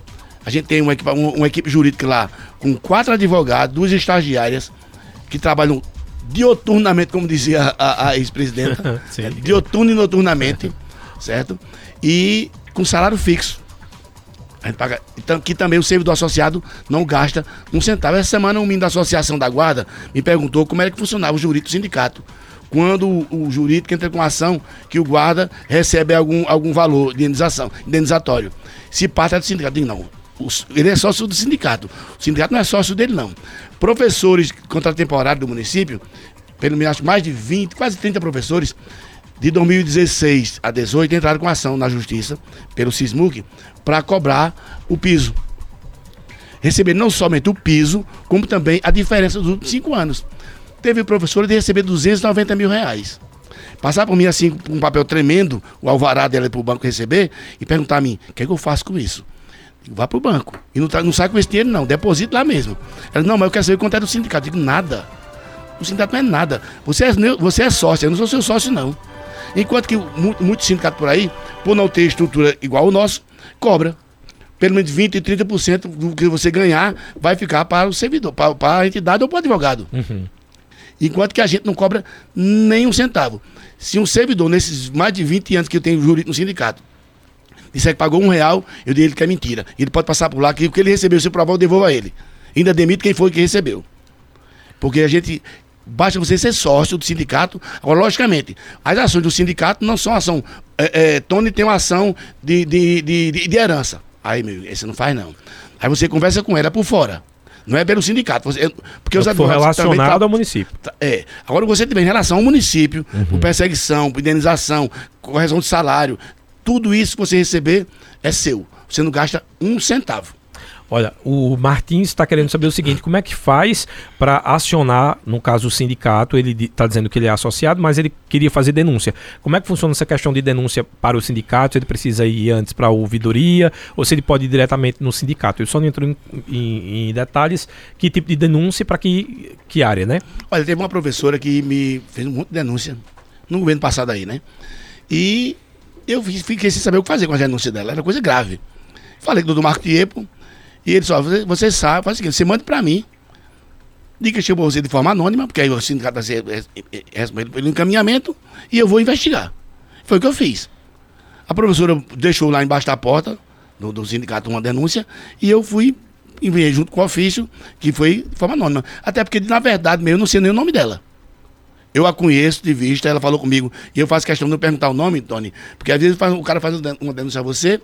A gente tem uma equipe, uma equipe jurídica lá com quatro advogados, duas estagiárias que trabalham dioturnamente, como dizia a, a ex-presidenta. dioturno e noturnamente, certo? E com salário fixo. A gente paga, então, que também o servidor associado não gasta um centavo. Essa semana, um menino da Associação da Guarda me perguntou como era que funcionava o jurídico do sindicato quando o, jurídico entra com ação que o guarda recebe algum, algum valor de indenização, indenizatório. Se parte é do sindicato, não. ele é sócio do sindicato. O sindicato não é sócio dele, não. Professores contratemporários do município, pelo menos mais de 20, quase 30 professores, de 2016 a 2018 entraram com ação na justiça pelo SISMUC para cobrar o piso. Receber não somente o piso, como também a diferença dos últimos cinco anos. Teve professora de receber 290 mil reais. Passar por mim assim, um papel tremendo, o alvará dela para o banco receber, e perguntar a mim, o que, é que eu faço com isso? Vá para o banco. E não, tá, não sai com esse dinheiro, não. Deposito lá mesmo. Ela, não, mas eu quero saber quanto é do sindicato. Eu digo, nada. O sindicato não é nada. Você é, você é sócio, eu não sou seu sócio, não. Enquanto que muitos muito sindicatos por aí, por não ter estrutura igual o nosso, cobra. Pelo menos 20% e 30% do que você ganhar vai ficar para o servidor, para, para a entidade ou para o advogado. Uhum. Enquanto que a gente não cobra nem um centavo. Se um servidor, nesses mais de 20 anos que eu tenho jurídico no sindicato, disser que pagou um real, eu digo ele que é mentira. Ele pode passar por lá que o que ele recebeu, se provar, eu devolvo a ele. Ainda demite quem foi que recebeu. Porque a gente. Basta você ser sócio do sindicato. Agora, logicamente, as ações do sindicato não são ação. É, é, Tony tem uma ação de, de, de, de, de herança. Aí, meu, esse não faz, não. Aí você conversa com ela por fora. Não é pelo sindicato. Você, porque os for relacionado ao município. É. Agora você tem em relação ao município, uhum. por perseguição, por indenização, correção de salário, tudo isso que você receber é seu. Você não gasta um centavo. Olha, o Martins está querendo saber o seguinte: como é que faz para acionar, no caso o sindicato? Ele está dizendo que ele é associado, mas ele queria fazer denúncia. Como é que funciona essa questão de denúncia para o sindicato? Ele precisa ir antes para a ouvidoria ou se ele pode ir diretamente no sindicato? Eu só não entro em, em, em detalhes que tipo de denúncia para que, que área, né? Olha, teve uma professora que me fez de denúncia no governo passado aí, né? E eu fiquei sem saber o que fazer com a denúncia dela, era coisa grave. Falei com o doutor Marco Tiepo, e ele só, você, você sabe, faz o seguinte, você manda para mim. Diga que chegou você de forma anônima, porque aí o sindicato vai responde pelo encaminhamento e eu vou investigar. Foi o que eu fiz. A professora deixou lá embaixo da porta do, do sindicato uma denúncia e eu fui enviei junto com o ofício, que foi de forma anônima. Até porque, na verdade, mesmo, eu não sei nem o nome dela. Eu a conheço de vista, ela falou comigo, e eu faço questão de não perguntar o nome, Tony, porque às vezes o cara faz uma denúncia a você,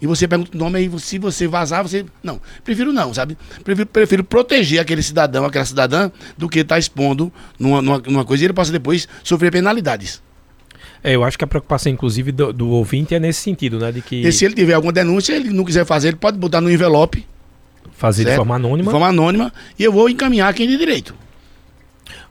e você pergunta o nome, aí se você vazar, você. Não, prefiro não, sabe? Prefiro, prefiro proteger aquele cidadão, aquela cidadã, do que estar tá expondo numa, numa, numa, coisa e ele possa depois sofrer penalidades. É, eu acho que a preocupação, inclusive, do, do, ouvinte é nesse sentido, né? De que... E se ele tiver alguma denúncia, ele não quiser fazer, ele pode botar no envelope. Fazer certo? de forma anônima. De forma anônima, e eu vou encaminhar quem de direito.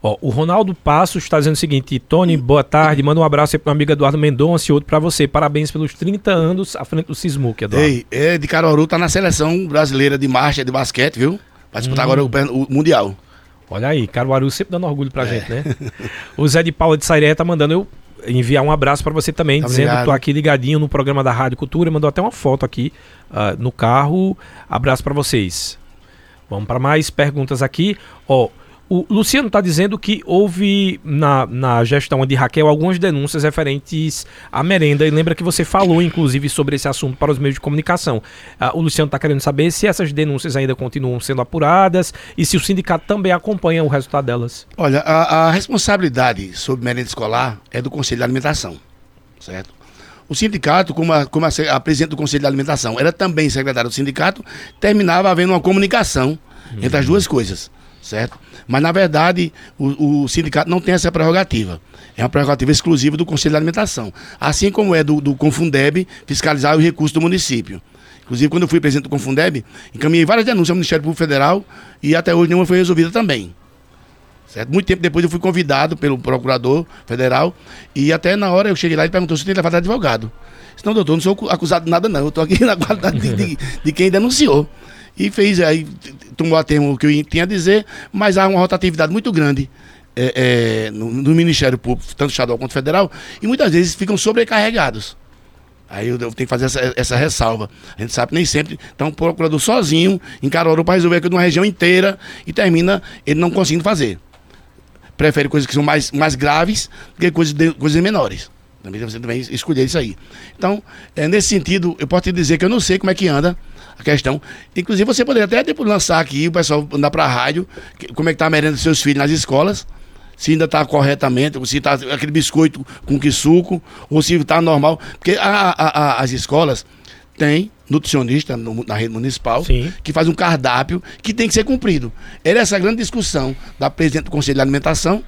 Ó, o Ronaldo Passos está dizendo o seguinte: Tony, boa tarde. Manda um abraço aí para o amigo Eduardo Mendonça e outro para você. Parabéns pelos 30 anos à frente do Sismuc, Eduardo. Ei, é de Caruaru, tá na seleção brasileira de marcha de basquete, viu? Vai disputar hum. agora o, o, Mundial. Olha aí, Caruaru sempre dando orgulho pra é. gente, né? o Zé de Paula de Sairé tá mandando eu enviar um abraço para você também, tá dizendo que tô aqui ligadinho no programa da Rádio Cultura. Mandou até uma foto aqui uh, no carro. Abraço para vocês. Vamos para mais perguntas aqui. Ó. Oh, o Luciano está dizendo que houve na, na gestão de Raquel algumas denúncias referentes à merenda. E lembra que você falou, inclusive, sobre esse assunto para os meios de comunicação. Uh, o Luciano está querendo saber se essas denúncias ainda continuam sendo apuradas e se o sindicato também acompanha o resultado delas. Olha, a, a responsabilidade sobre merenda escolar é do Conselho de Alimentação, certo? O sindicato, como, a, como a, presidente do Conselho de Alimentação era também secretária do sindicato, terminava havendo uma comunicação uhum. entre as duas coisas certo? Mas, na verdade, o, o, sindicato não tem essa prerrogativa. É uma prerrogativa exclusiva do Conselho de Alimentação. Assim como é do, do Confundeb fiscalizar os recursos do município. Inclusive, quando eu fui presidente do Confundeb, encaminhei várias denúncias ao Ministério Público Federal e até hoje nenhuma foi resolvida também. Certo? Muito tempo depois eu fui convidado pelo procurador federal e até na hora eu cheguei lá e perguntou se tem levado advogado. Disse, não, doutor, não sou acusado de nada não, eu estou aqui na qualidade de, de, de, quem denunciou. E fez, aí tomou a termo o que eu tinha a dizer, mas há uma rotatividade muito grande é, é, no, no, Ministério Público, tanto estadual quanto federal, e muitas vezes ficam sobrecarregados. Aí eu, tenho que fazer essa, essa, ressalva. A gente sabe que nem sempre está um procurador sozinho em Caruaru para resolver aquilo de uma região inteira e termina ele não conseguindo fazer. Prefere coisas que são mais, mais graves do que coisas, de, coisas menores. Também você também escolher isso aí. Então, é, nesse sentido, eu posso te dizer que eu não sei como é que anda a questão. Inclusive, você poderia até tipo, lançar aqui, o pessoal andar para a rádio, que, como é que está a merenda dos seus filhos nas escolas se ainda está corretamente, se está aquele biscoito com que suco, ou se está normal. Porque a, a, a, as escolas têm nutricionista no, na rede municipal Sim. que faz um cardápio que tem que ser cumprido. Era essa grande discussão da presidente do Conselho de Alimentação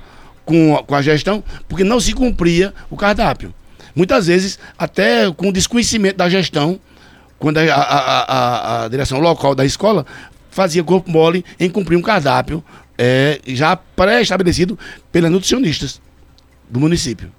com, com a gestão, porque não se cumpria o cardápio. Muitas vezes, até com desconhecimento da gestão, quando a, a, a, a direção local da escola fazia corpo mole em cumprir um cardápio é, já pré-estabelecido pelas nutricionistas do município.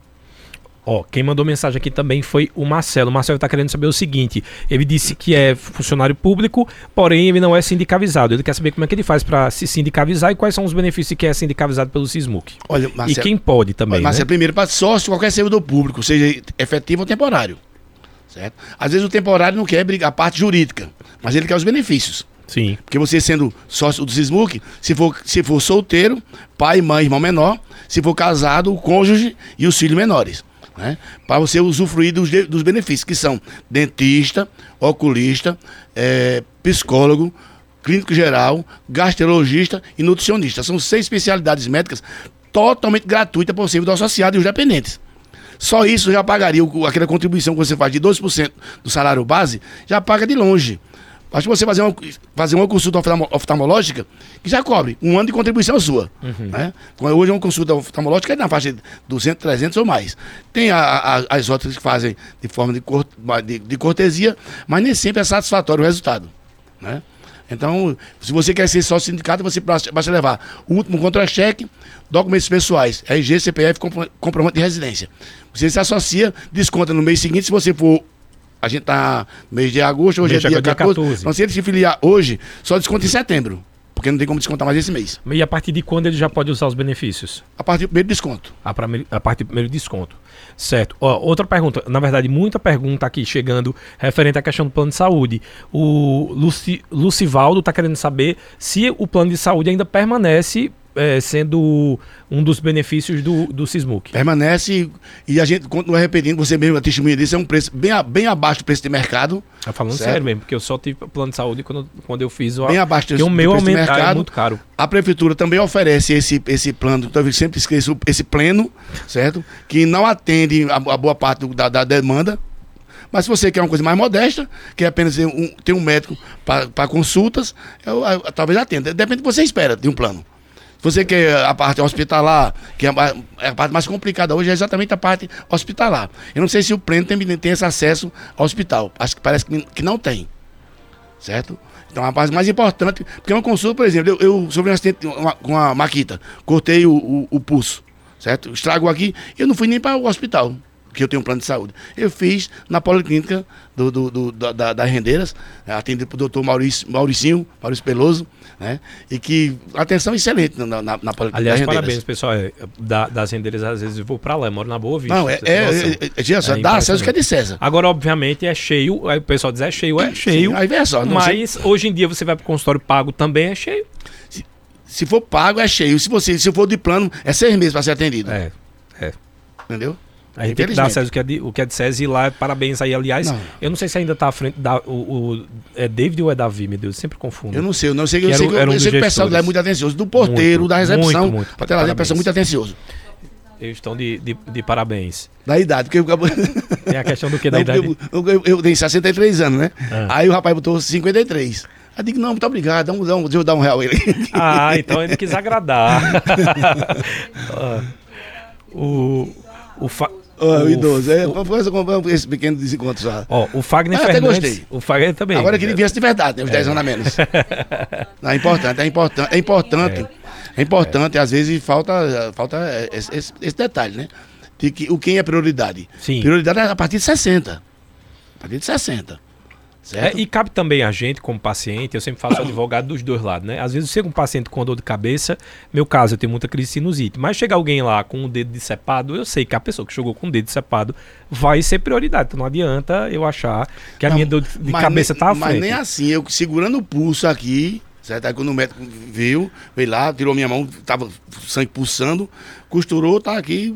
Ó, quem mandou mensagem aqui também foi o Marcelo. O Marcelo está querendo saber o seguinte: ele disse que é funcionário público, porém ele não é sindicalizado. Ele quer saber como é que ele faz para se sindicalizar e quais são os benefícios que é sindicalizado pelo Sismuc. Olha, Marcelo, e quem pode também. Olha, Marcelo, né? primeiro, para sócio, qualquer servidor público, seja efetivo ou temporário. Certo? Às vezes o temporário não quer a parte jurídica, mas ele quer os benefícios. Sim. Porque você sendo sócio do Sismuc, se for, se for solteiro, pai, mãe, irmão menor, se for casado, o cônjuge e os filhos menores. Né? Para você usufruir dos, dos benefícios, que são dentista, oculista, é, psicólogo, clínico geral, gastrologista e nutricionista. São seis especialidades médicas totalmente gratuitas para você do associado e os dependentes. Só isso já pagaria aquela contribuição que você faz de 12% do salário base, já paga de longe. Acho que você fazer uma, fazer uma consulta oftalmológica que já cobre um ano de contribuição sua. Uhum. Né? Então, hoje uma consulta oftalmológica é na faixa de 200, 300 ou mais. Tem a, a, as outras que fazem de forma de, cor, de, de, cortesia, mas nem sempre é satisfatório o resultado. Né? Então, se você quer ser sócio sindicato, você basta levar o último contra-cheque, documentos pessoais, RG, CPF, comprovante de residência. Você se associa, desconta no mês seguinte, se você for a gente tá no mês de agosto, hoje mês é dia, dia 14. 14. Então, se ele se filiar hoje, só desconta em setembro. Porque não tem como descontar mais esse mês. E a partir de quando ele já pode usar os benefícios? A partir do primeiro desconto. A, pra, a partir do primeiro desconto. Certo. Ó, outra pergunta, na verdade, muita pergunta aqui chegando referente à questão do plano de saúde. O Luci, Lucivaldo está querendo saber se o plano de saúde ainda permanece é, sendo um dos benefícios do, do Sismuc. Permanece e a gente continua repetindo, você mesmo a testemunha disso, é um preço bem, bem abaixo do preço de mercado. Tá falando certo? sério mesmo, porque eu só tive plano de saúde quando, quando eu fiz o Bem abaixo do, o meu preço de mercado. É muito caro. A prefeitura também oferece esse, esse plano, talvez sempre esqueça esse pleno, certo? Que não atende a, a boa parte do, da, da demanda, mas se você quer uma coisa mais modesta, que é apenas ter um, ter um médico para consultas, eu, eu, eu, talvez atenda. Depende do que você espera de um plano. Você quer a parte hospitalar, que é a, é a, parte mais complicada hoje, é exatamente a parte hospitalar. Eu não sei se o pleno tem, tem esse acesso ao hospital. Acho que parece que, que não tem. Certo? Então a parte mais importante, porque uma consulta, por exemplo, eu, eu sofri um acidente com uma, maquita, cortei o, o, o pulso, certo? Estragou aqui, eu não fui nem para o hospital que eu tenho um plano de saúde. Eu fiz na policlínica do, do, do da, das rendeiras, né, atendido pelo doutor Maurício, Mauricinho, Maurício Peloso, né? E que atenção excelente na, na, na policlínica Aliás, parabéns, pessoal. É, da, das rendeiras, às vezes eu vou para lá, eu moro na Boa Vista. Não, é, é, é, é, é, dá César que é de César. Agora, obviamente, é cheio, aí o pessoal diz é cheio, é cheio. Sim, aí vem só, mas sei. hoje em dia você vai para o consultório pago também é cheio. Se, se for pago, é cheio. Se você se for de plano, é seis meses para ser atendido. É, é. Entendeu? A gente tem que dar César o que é de, o que é de César e lá, parabéns aí. Aliás, não. eu não sei se ainda está à frente da. O, o, é David ou é Davi, meu Deus, sempre confundo. Eu não sei, eu não sei, eu sei, que, era, um eu sei que o pessoal lá é muito atencioso. Do porteiro, muito, da recepção, muito, muito. até lá, é pessoal muito atencioso. Eles estão de, de, de, parabéns. Da idade, porque Tem a questão do que da não, idade? Eu, eu, eu, tenho 63 anos, né? Ah. Aí o rapaz botou 53. Aí digo, não, muito obrigado, dá um, dá um, deixa eu dar um real ele. Ah, então ele quis agradar. o, o, fa Oh, o idoso. É, o, esse pequeno desencontro já. Ó, o Fagner ah, Fernandes. Até gostei. O Fagner também. Agora que ele viesse de verdade, né? Os é. 10 anos a menos. Não, é importante, é importante. É importante. É. É importante, é. às vezes falta, falta esse, esse, esse, detalhe, né? De que o quem é prioridade. Sim. Prioridade é a partir de 60. A partir de 60. É, e cabe também a gente, como paciente, eu sempre faço advogado dos dois lados, né? Às vezes eu chego um paciente com dor de cabeça, meu caso, eu tenho muita crise de sinusite, mas chega alguém lá com o dedo decepado, eu sei que a pessoa que chegou com o dedo decepado vai ser prioridade. Então não adianta eu achar que a não, minha dor de, cabeça nem, tá à frente. Mas nem assim, eu segurando o pulso aqui, certo? Aí quando o médico veio, veio lá, tirou minha mão, tava sangue pulsando, costurou, tá aqui,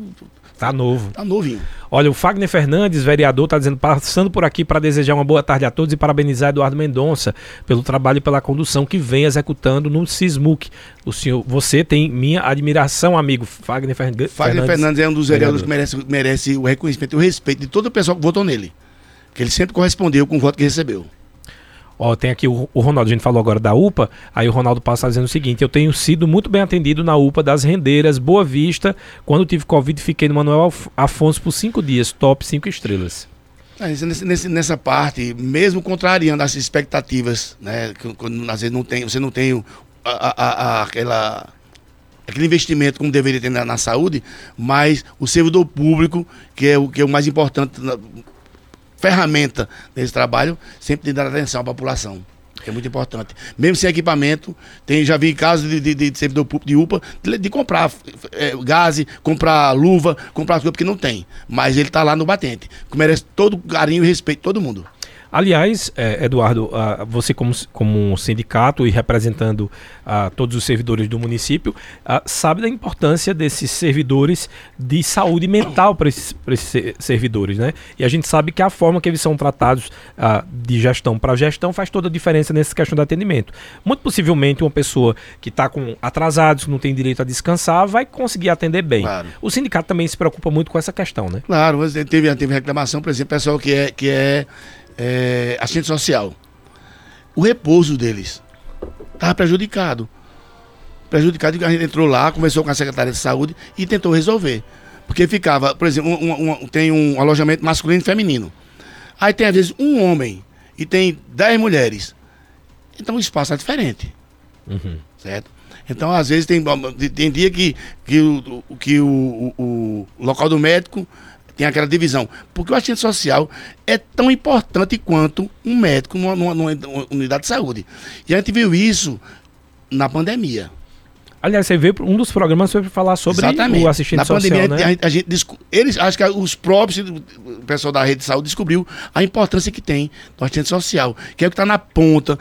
Tá novo. Tá novinho. Olha, o Fagner Fernandes, vereador, tá dizendo, passando por aqui para desejar uma boa tarde a todos e parabenizar Eduardo Mendonça pelo trabalho e pela condução que vem executando no Sismuc. O senhor, você tem minha admiração, amigo Fagner Fernandes. Fagner Fernandes é um dos vereadores vereador. que merece, merece o reconhecimento e o respeito de todo o pessoal que votou nele. Que ele sempre correspondeu com o voto que recebeu. Ó, tem aqui o, o, Ronaldo, a gente falou agora da UPA, aí o Ronaldo passa dizendo o seguinte: eu tenho sido muito bem atendido na UPA das Rendeiras, Boa Vista. Quando tive Covid, fiquei no Manuel Afonso por cinco dias, top cinco estrelas. É, nesse, nessa parte, mesmo contrariando as expectativas, né? Quando às vezes não tem, você não tem a, a, a, aquela aquele investimento como deveria ter na, na, saúde, mas o servidor público, que é o, que é o mais importante ferramenta desse trabalho, sempre tem dar atenção à população. É muito importante. Mesmo sem equipamento, tem, já vi casos de, de, de servidor público de UPA de, de comprar é, gás, comprar luva, comprar coisas porque não tem. Mas ele está lá no batente. Merece todo carinho e respeito de todo mundo. Aliás, é, Eduardo, uh, você como, como sindicato e representando uh, todos os servidores do município, uh, sabe da importância desses servidores de saúde mental para esses, esses, servidores, né? E a gente sabe que a forma que eles são tratados de gestão para gestão faz toda a diferença nessa questão de atendimento. Muito possivelmente uma pessoa que está com atrasados, não tem direito a descansar, vai conseguir atender bem. Claro. O sindicato também se preocupa muito com essa questão, né? Claro, teve, teve reclamação, por exemplo, pessoal que é, que é é, assistente social. O repouso deles estava prejudicado. Prejudicado, a gente entrou lá, conversou com a secretária de saúde e tentou resolver. Porque ficava, por exemplo, um, um, tem um alojamento masculino e feminino. Aí tem, às vezes, um homem e tem dez mulheres. Então o espaço é diferente. Uhum. Certo? Então, às vezes, tem, tem dia que, que, o, que o, o, o local do médico tem aquela divisão. Porque o assistente social é tão importante quanto um médico numa, numa, numa unidade de saúde. E a gente viu isso na pandemia. Aliás, você vê um dos programas foi falar sobre Exatamente. o assistente Na social, pandemia, né? a gente, a gente eles, acho que os próprios, o pessoal da rede de saúde descobriu a importância que tem do assistente social, que é o que está na ponta,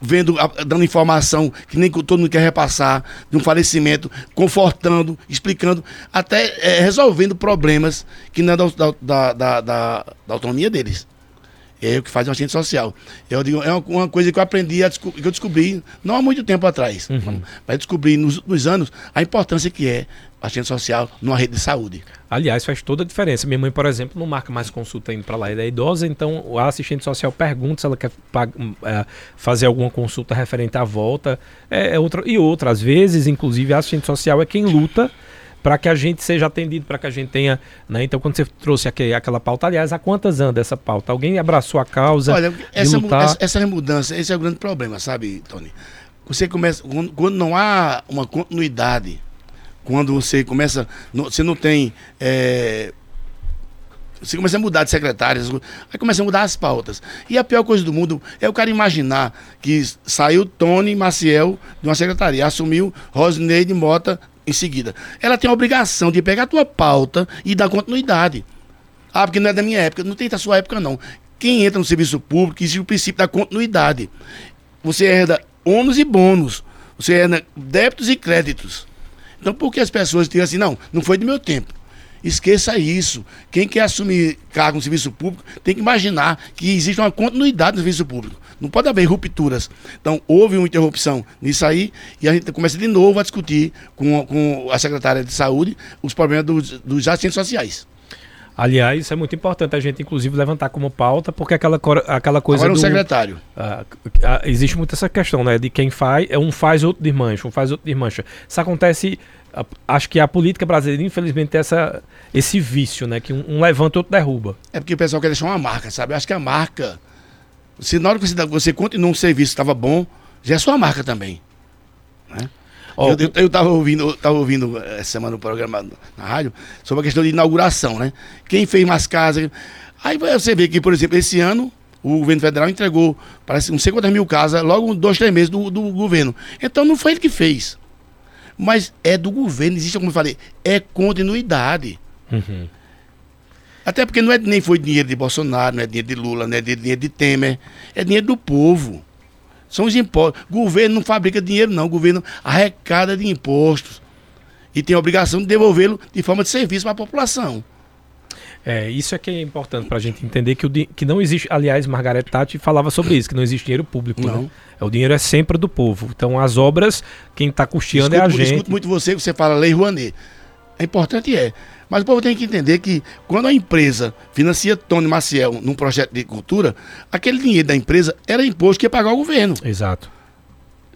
vendo, dando informação que nem todo mundo quer repassar, de um falecimento, confortando, explicando, até é, resolvendo problemas que não é da, da, da, da, autonomia deles. É o que faz um assistente social. Eu digo, é uma coisa que eu aprendi, a, que eu descobri não há muito tempo atrás, uhum. mas descobri nos, nos anos a importância que é assistente social numa rede de saúde. Aliás, faz toda a diferença. Minha mãe, por exemplo, não marca mais consulta indo para lá. Ela é idosa, então o assistente social pergunta se ela quer é, fazer alguma consulta referente à volta. É, é outra, e outras vezes, inclusive, a assistente social é quem luta para que a gente seja atendido, para que a gente tenha. Né? Então, quando você trouxe aqui, aquela pauta, aliás, há quantas anda essa pauta? Alguém abraçou a causa? Olha, essa, essa, essa mudança, esse é o grande problema, sabe, Tony? Você começa. Quando, quando não há uma continuidade, quando você começa. você não tem. É, você começa a mudar de secretários, aí começa a mudar as pautas. E a pior coisa do mundo é o cara imaginar que saiu Tony Maciel de uma secretaria, assumiu Rosineide Mota em seguida. Ela tem a obrigação de pegar a tua pauta e dar continuidade. Ah, porque não é da minha época. Não tem da sua época, não. Quem entra no serviço público existe o princípio da continuidade. Você herda ônus e bônus. Você herda débitos e créditos. Então, por que as pessoas dizem assim, não, não foi do meu tempo? Esqueça isso. Quem quer assumir cargo no serviço público tem que imaginar que existe uma continuidade no serviço público. Não pode haver rupturas. Então, houve uma interrupção nisso aí e a gente começa de novo a discutir com, com a secretária de saúde os problemas dos, dos assistentes sociais. Aliás, isso é muito importante a gente, inclusive, levantar como pauta, porque aquela, aquela coisa. Agora do, o secretário. Uh, uh, existe muito essa questão, né? De quem faz, é um faz, outro desmancha, um faz, outro desmancha. Isso acontece. Uh, acho que a política brasileira, infelizmente, tem essa, esse vício, né? Que um, um levanta, outro derruba. É porque o pessoal quer deixar uma marca, sabe? Eu acho que a marca. Se na hora que você, você continua um serviço que estava bom, já é sua marca também. Né? Oh, eu, eu, eu tava ouvindo, eu tava ouvindo essa semana o programa na rádio sobre a questão de inauguração, né? Quem fez mais casas. Aí você vê que, por exemplo, esse ano o governo federal entregou, parece, não sei quantas mil casas, logo dois, três meses do, do governo. Então não foi ele que fez. Mas é do governo, existe, como eu falei, é continuidade. Uhum. Até porque não é, nem foi dinheiro de Bolsonaro, não é dinheiro de Lula, não é dinheiro de Temer, é dinheiro do povo. São os impostos. O governo não fabrica dinheiro, não. O governo arrecada de impostos. E tem a obrigação de devolvê-lo de forma de serviço para a população. É, isso é que é importante para a gente entender que, o que não existe. Aliás, Margaret Tati falava sobre isso, que não existe dinheiro público. Né? Não. Né? O dinheiro é sempre do povo. Então, as obras, quem está custeando é a gente. escuto muito você, que você fala Lei Rouanet. É importante, é. Mas o povo tem que entender que quando a empresa financia Tony Maciel num projeto de cultura, aquele dinheiro da empresa era imposto que ia pagar o governo. Exato.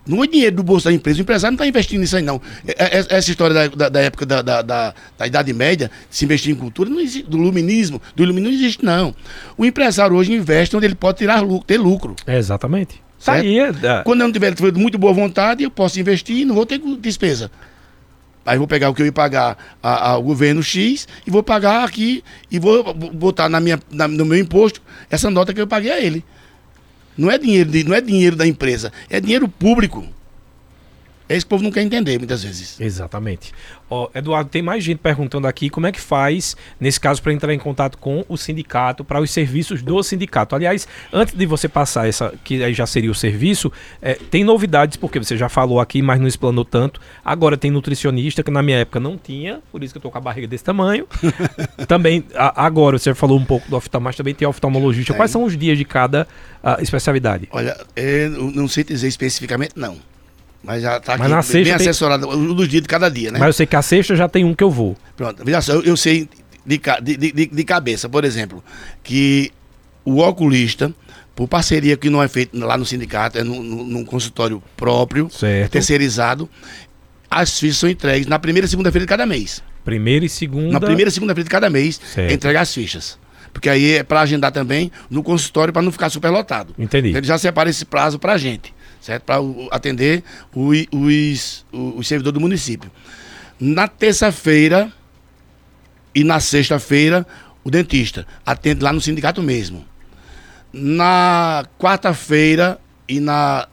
Não é dinheiro do bolso da empresa. O empresário não está investindo nisso aí, não. É, é, essa história da, da, da época da, da, da, da, Idade Média, se investir em cultura, não existe, do iluminismo, do iluminismo não existe, não. O empresário hoje investe onde ele pode tirar lucro, ter lucro. É, exatamente. Tá aí, é... Quando eu não tiver muito boa vontade, eu posso investir e não vou ter despesa. Aí vou pegar o que eu ia pagar ao governo X e vou pagar aqui e vou botar na minha, na, no meu imposto essa nota que eu paguei a ele. Não é dinheiro, de, não é dinheiro da empresa, é dinheiro público. É isso que o povo não quer entender muitas vezes. Exatamente. Ó, Eduardo, tem mais gente perguntando aqui como é que faz, nesse caso, para entrar em contato com o sindicato, para os serviços do sindicato. Aliás, antes de você passar essa, que aí já seria o serviço, é, tem novidades, porque você já falou aqui, mas não explanou tanto. Agora tem nutricionista, que na minha época não tinha, por isso que eu tô com a barriga desse tamanho. também, a, agora, você falou um pouco do oftalmo, mas também tem oftalmologista. Quais são os dias de cada uh, especialidade? Olha, eu não sei dizer especificamente, não. Mas já tá aqui Mas na bem tem... assessorado dos dias de cada dia, né? Mas eu sei que a sexta já tem um que eu vou. Pronto, veja só, eu, eu sei de, de, de, de, cabeça, por exemplo, que o oculista, por parceria que não é feito lá no sindicato, é num, num consultório próprio, certo. terceirizado, as fichas são entregues na primeira e segunda-feira de cada mês. Primeira e segunda. Na primeira e segunda-feira de cada mês, certo. entrega as fichas. Porque aí é para agendar também no consultório para não ficar superlotado. Entendi. Então, ele já separa esse prazo para a gente certo? Para atender os, os, os servidores do município. Na terça-feira e na sexta-feira, o dentista atende lá no sindicato mesmo. Na quarta-feira e na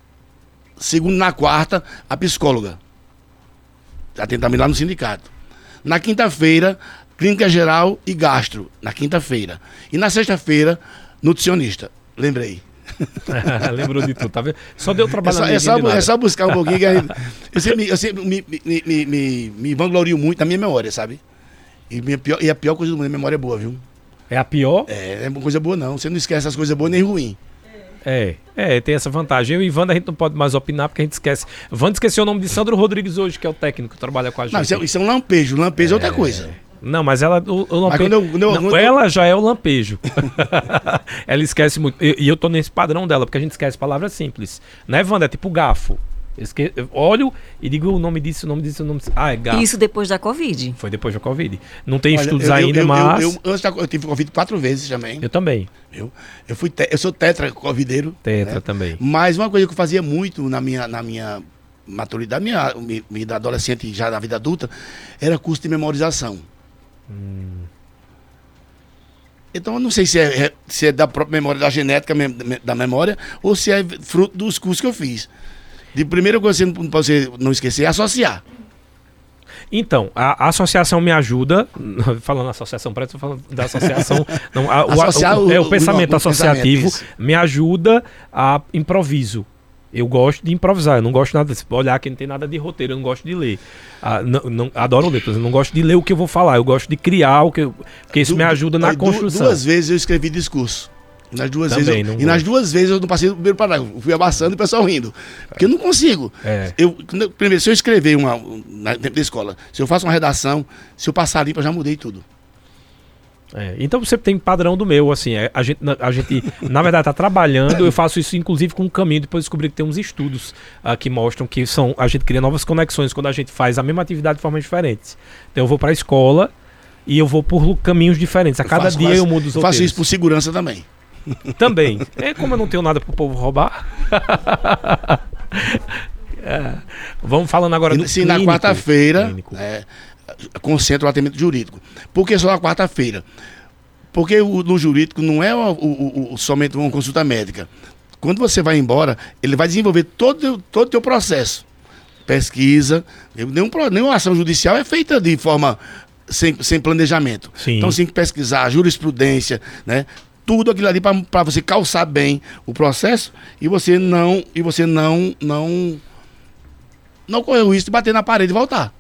segunda na quarta, a psicóloga. Atende também lá no sindicato. Na quinta-feira, clínica geral e gastro. Na quinta-feira. E na sexta-feira, nutricionista. Lembrei. Lembrou de tudo, tá vendo? Só deu trabalho é só, é só, é só buscar um pouquinho. Eu sempre, eu sempre me, me, me, me, me vanglorio muito na minha memória, sabe? E, minha pior, e a pior coisa do mundo, a memória é boa, viu? É a pior? É, é uma coisa boa não. Você não esquece as coisas boas nem ruins. É, é, tem essa vantagem. Eu e Wanda a gente não pode mais opinar porque a gente esquece. Wanda esqueceu o nome de Sandro Rodrigues hoje, que é o técnico que trabalha com a gente. Não, isso é, isso é um lampejo. Lampejo é, outra coisa. Não, mas ela. O, o lampejo, eu, eu, não, eu, ela já é o lampejo. ela esquece muito. E, e, eu tô nesse padrão dela, porque a gente esquece palavras simples. Né, Wanda? É tipo gafo. Esque... olho e digo o nome disso, o nome disso, o nome disso. Ah, é gafo. Isso depois da Covid. Foi depois da Covid. Não tem Olha, estudos ainda, mas. Eu, antes da, eu tive Covid quatro vezes também. Eu também. Eu, eu, fui te, eu sou tetra covideiro. Tetra né? também. Mas uma coisa que eu fazia muito na minha, na minha maturidade, minha vida adolescente já na vida adulta, era curso de memorização. Hum. Então eu não sei se é, é, se é da própria memória, da genética da memória, ou se é fruto dos cursos que eu fiz. De primeira coisa que você não esquecer é associar. Então, a, associação me ajuda, falando associação, parece falando da associação, não, a, o, o, é, o pensamento o, associativo me ajuda a improviso. Eu gosto de improvisar, eu não gosto nada de olhar que não tem nada de roteiro, eu não gosto de ler. Ah, não, não, adoro ler, eu não gosto de ler o que eu vou falar, eu gosto de criar o que eu, porque isso du, me ajuda na construção. Duas vezes eu escrevi discurso. E nas duas, Também, vezes eu, e nas duas vezes eu não passei do primeiro parágrafo. Fui abaçando e o pessoal rindo. Porque eu não consigo. É. Eu, primeiro, se eu escrever uma. Na da escola, se eu faço uma redação, se eu passar limpo, eu já mudei tudo. É, então você tem padrão do meu, assim, é, a gente, a gente na verdade está trabalhando, eu faço isso inclusive com o caminho, depois descobri que tem uns estudos uh, que mostram que são, a gente cria novas conexões quando a gente faz a mesma atividade de formas diferentes. Então eu vou para a escola e eu vou por caminhos diferentes, a cada faço, dia eu mudo os outros. Faço isso por segurança também. Também. É como eu não tenho nada para o povo roubar. É. Vamos falando agora E, do se na quarta-feira é, concentra o atendimento jurídico. Por que só na quarta-feira? Porque o, no jurídico não é o, o- o- somente uma consulta médica. Quando você vai embora, ele vai desenvolver todo o todo teu processo. Pesquisa, nenhum, nenhuma ação judicial é feita de forma sem, sem planejamento. Sim. Então você tem que pesquisar jurisprudência, né? Tudo aquilo ali para você calçar bem o processo e você não e você não não não correr o risco de bater na parede e voltar.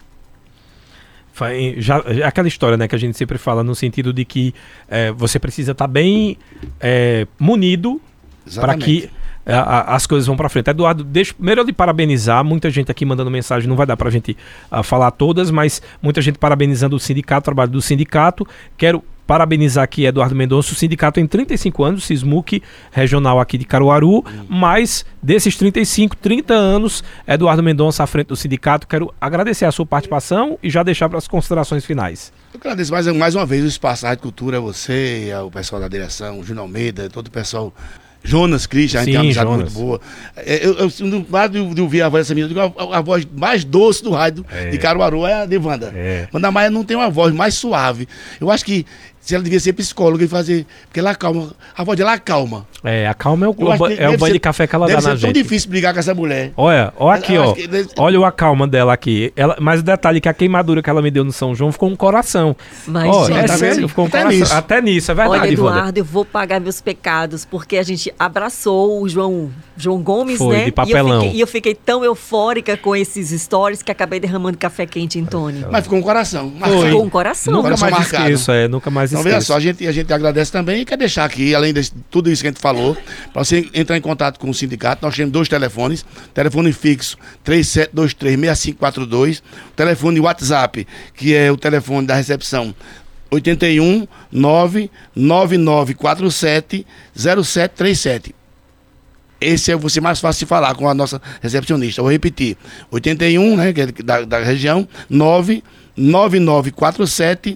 Já, é aquela história né, que a gente sempre fala no sentido de que é, você precisa estar bem é, munido para que é, a- a- as coisas vão para frente. Eduardo, deixa, primeiro eu lhe parabenizar. Muita gente aqui mandando mensagem, não vai dar para a gente ah, falar todas, mas muita gente parabenizando o sindicato, o trabalho do sindicato. Quero parabenizar aqui Eduardo Mendonça. O sindicato tem 35 anos, Sismuc regional aqui de Caruaru, mas desses 35, 30 anos, Eduardo Mendonça à frente do sindicato. Quero agradecer a sua participação e já deixar para as considerações finais. Eu agradeço mais, mais uma vez o espaço da Rádio Cultura, você, o pessoal da direção, o Júnior Almeida, todo o pessoal. Jonas Christian, a gente Sim, tem uma amizade Jonas. muito boa. É, Eu, eu, eu, de, de ouvir a voz dessa menina, a, a voz mais doce do rádio É. de Caruaru é a de Wanda. É. Wanda Maia não tem uma voz mais suave. Eu acho que se ela devia ser psicóloga e fazer. Porque ela acalma. A voz dela acalma. É, a calma é o, que é o banho ser- de café que ela Deve dá ser na tão gente. difícil brigar com essa mulher. Olha, ó aqui, ó. que deve- Olha o acalma dela aqui. Ela, mas o detalhe é que a queimadura que ela me deu no São João ficou um coração. Mas, Ó, gente, é tá sério, ficou um Até coração. nisso. Até nisso, é verdade, Olha, Wanda. Eduardo, eu vou pagar meus pecados, porque a gente abraçou o João, João Gomes, Foi, né? de papelão. E eu, fiquei, e eu fiquei tão eufórica com esses stories que acabei derramando café quente em Tony. Mas ficou um coração. Marcado. Ficou um coração. Nunca Coração mais marcado. esqueço, é, nunca mais Então, veja só, a gente, a gente agradece também e quer deixar aqui, além de tudo isso que a gente falou, para você entrar em contato com o sindicato, nós temos dois telefones, telefone fixo 3723-6542, telefone WhatsApp, que é o telefone da recepção 81 99947 0737. Esse é você mais fácil de falar com a nossa recepcionista. Vou repetir. 81, né, é da, da região, 99947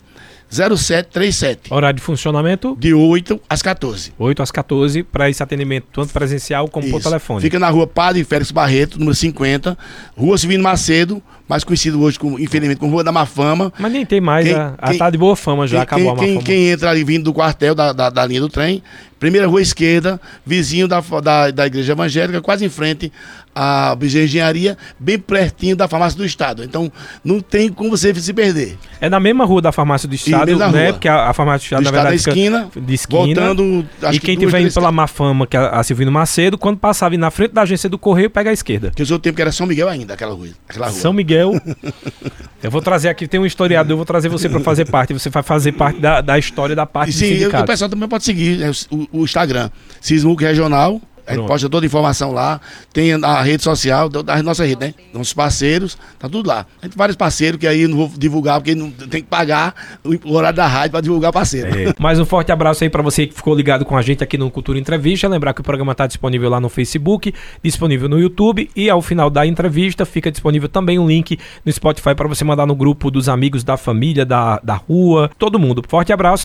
0737. Horário de funcionamento, De 8 às 14. 8 às 14, para esse atendimento tanto presencial como por Isso. telefone. Fica na rua Padre Félix Barreto, número 50, Rua Silvino Macedo, mais conhecido hoje, como, infelizmente, como Rua da Má Fama. Mas nem tem mais, Quem- a, a quem- tá de boa fama já, quem, acabou a má quem, fama. quem entra ali vindo do quartel da, da, da linha do trem, primeira rua esquerda, vizinho da, da, da igreja evangélica, quase em frente à Engenharia, bem pertinho da farmácia do Estado. Então, não tem como você se perder. É na mesma rua da farmácia do estado, né? rua. Porque a, a farmácia do estado, Do na Estado da verdade, fica esquina, de esquina. voltando. e que quem duas, tiver indo pela má fama, que é a, a Silvino Macedo, quando passava na frente da agência do Correio, pega a esquerda. Que o seu tempo que era São Miguel ainda, aquela rua. Aquela rua. São Miguel. eu vou trazer aqui, tem um historiador, eu vou trazer você para fazer parte. Você vai fazer parte da, da história da parte E do sim, eu- o sindicato. pessoal também pode seguir né, o, o Instagram, Sismuc Regional. A gente posta toda a informação lá. Tem a rede social, da da nossa rede, né? Nossos parceiros, tá tudo lá. A gente tem vários parceiros que aí eu não vou divulgar, porque não tem que pagar o o horário da rádio para divulgar parceiro. É. Mais um forte abraço aí para você que ficou ligado com a gente aqui no Cultura Entrevista. Lembrar que o programa está disponível lá no Facebook, disponível no YouTube e ao final da entrevista fica disponível também um link no Spotify para você mandar no grupo dos amigos, da família, da, da rua, todo mundo. Forte abraço.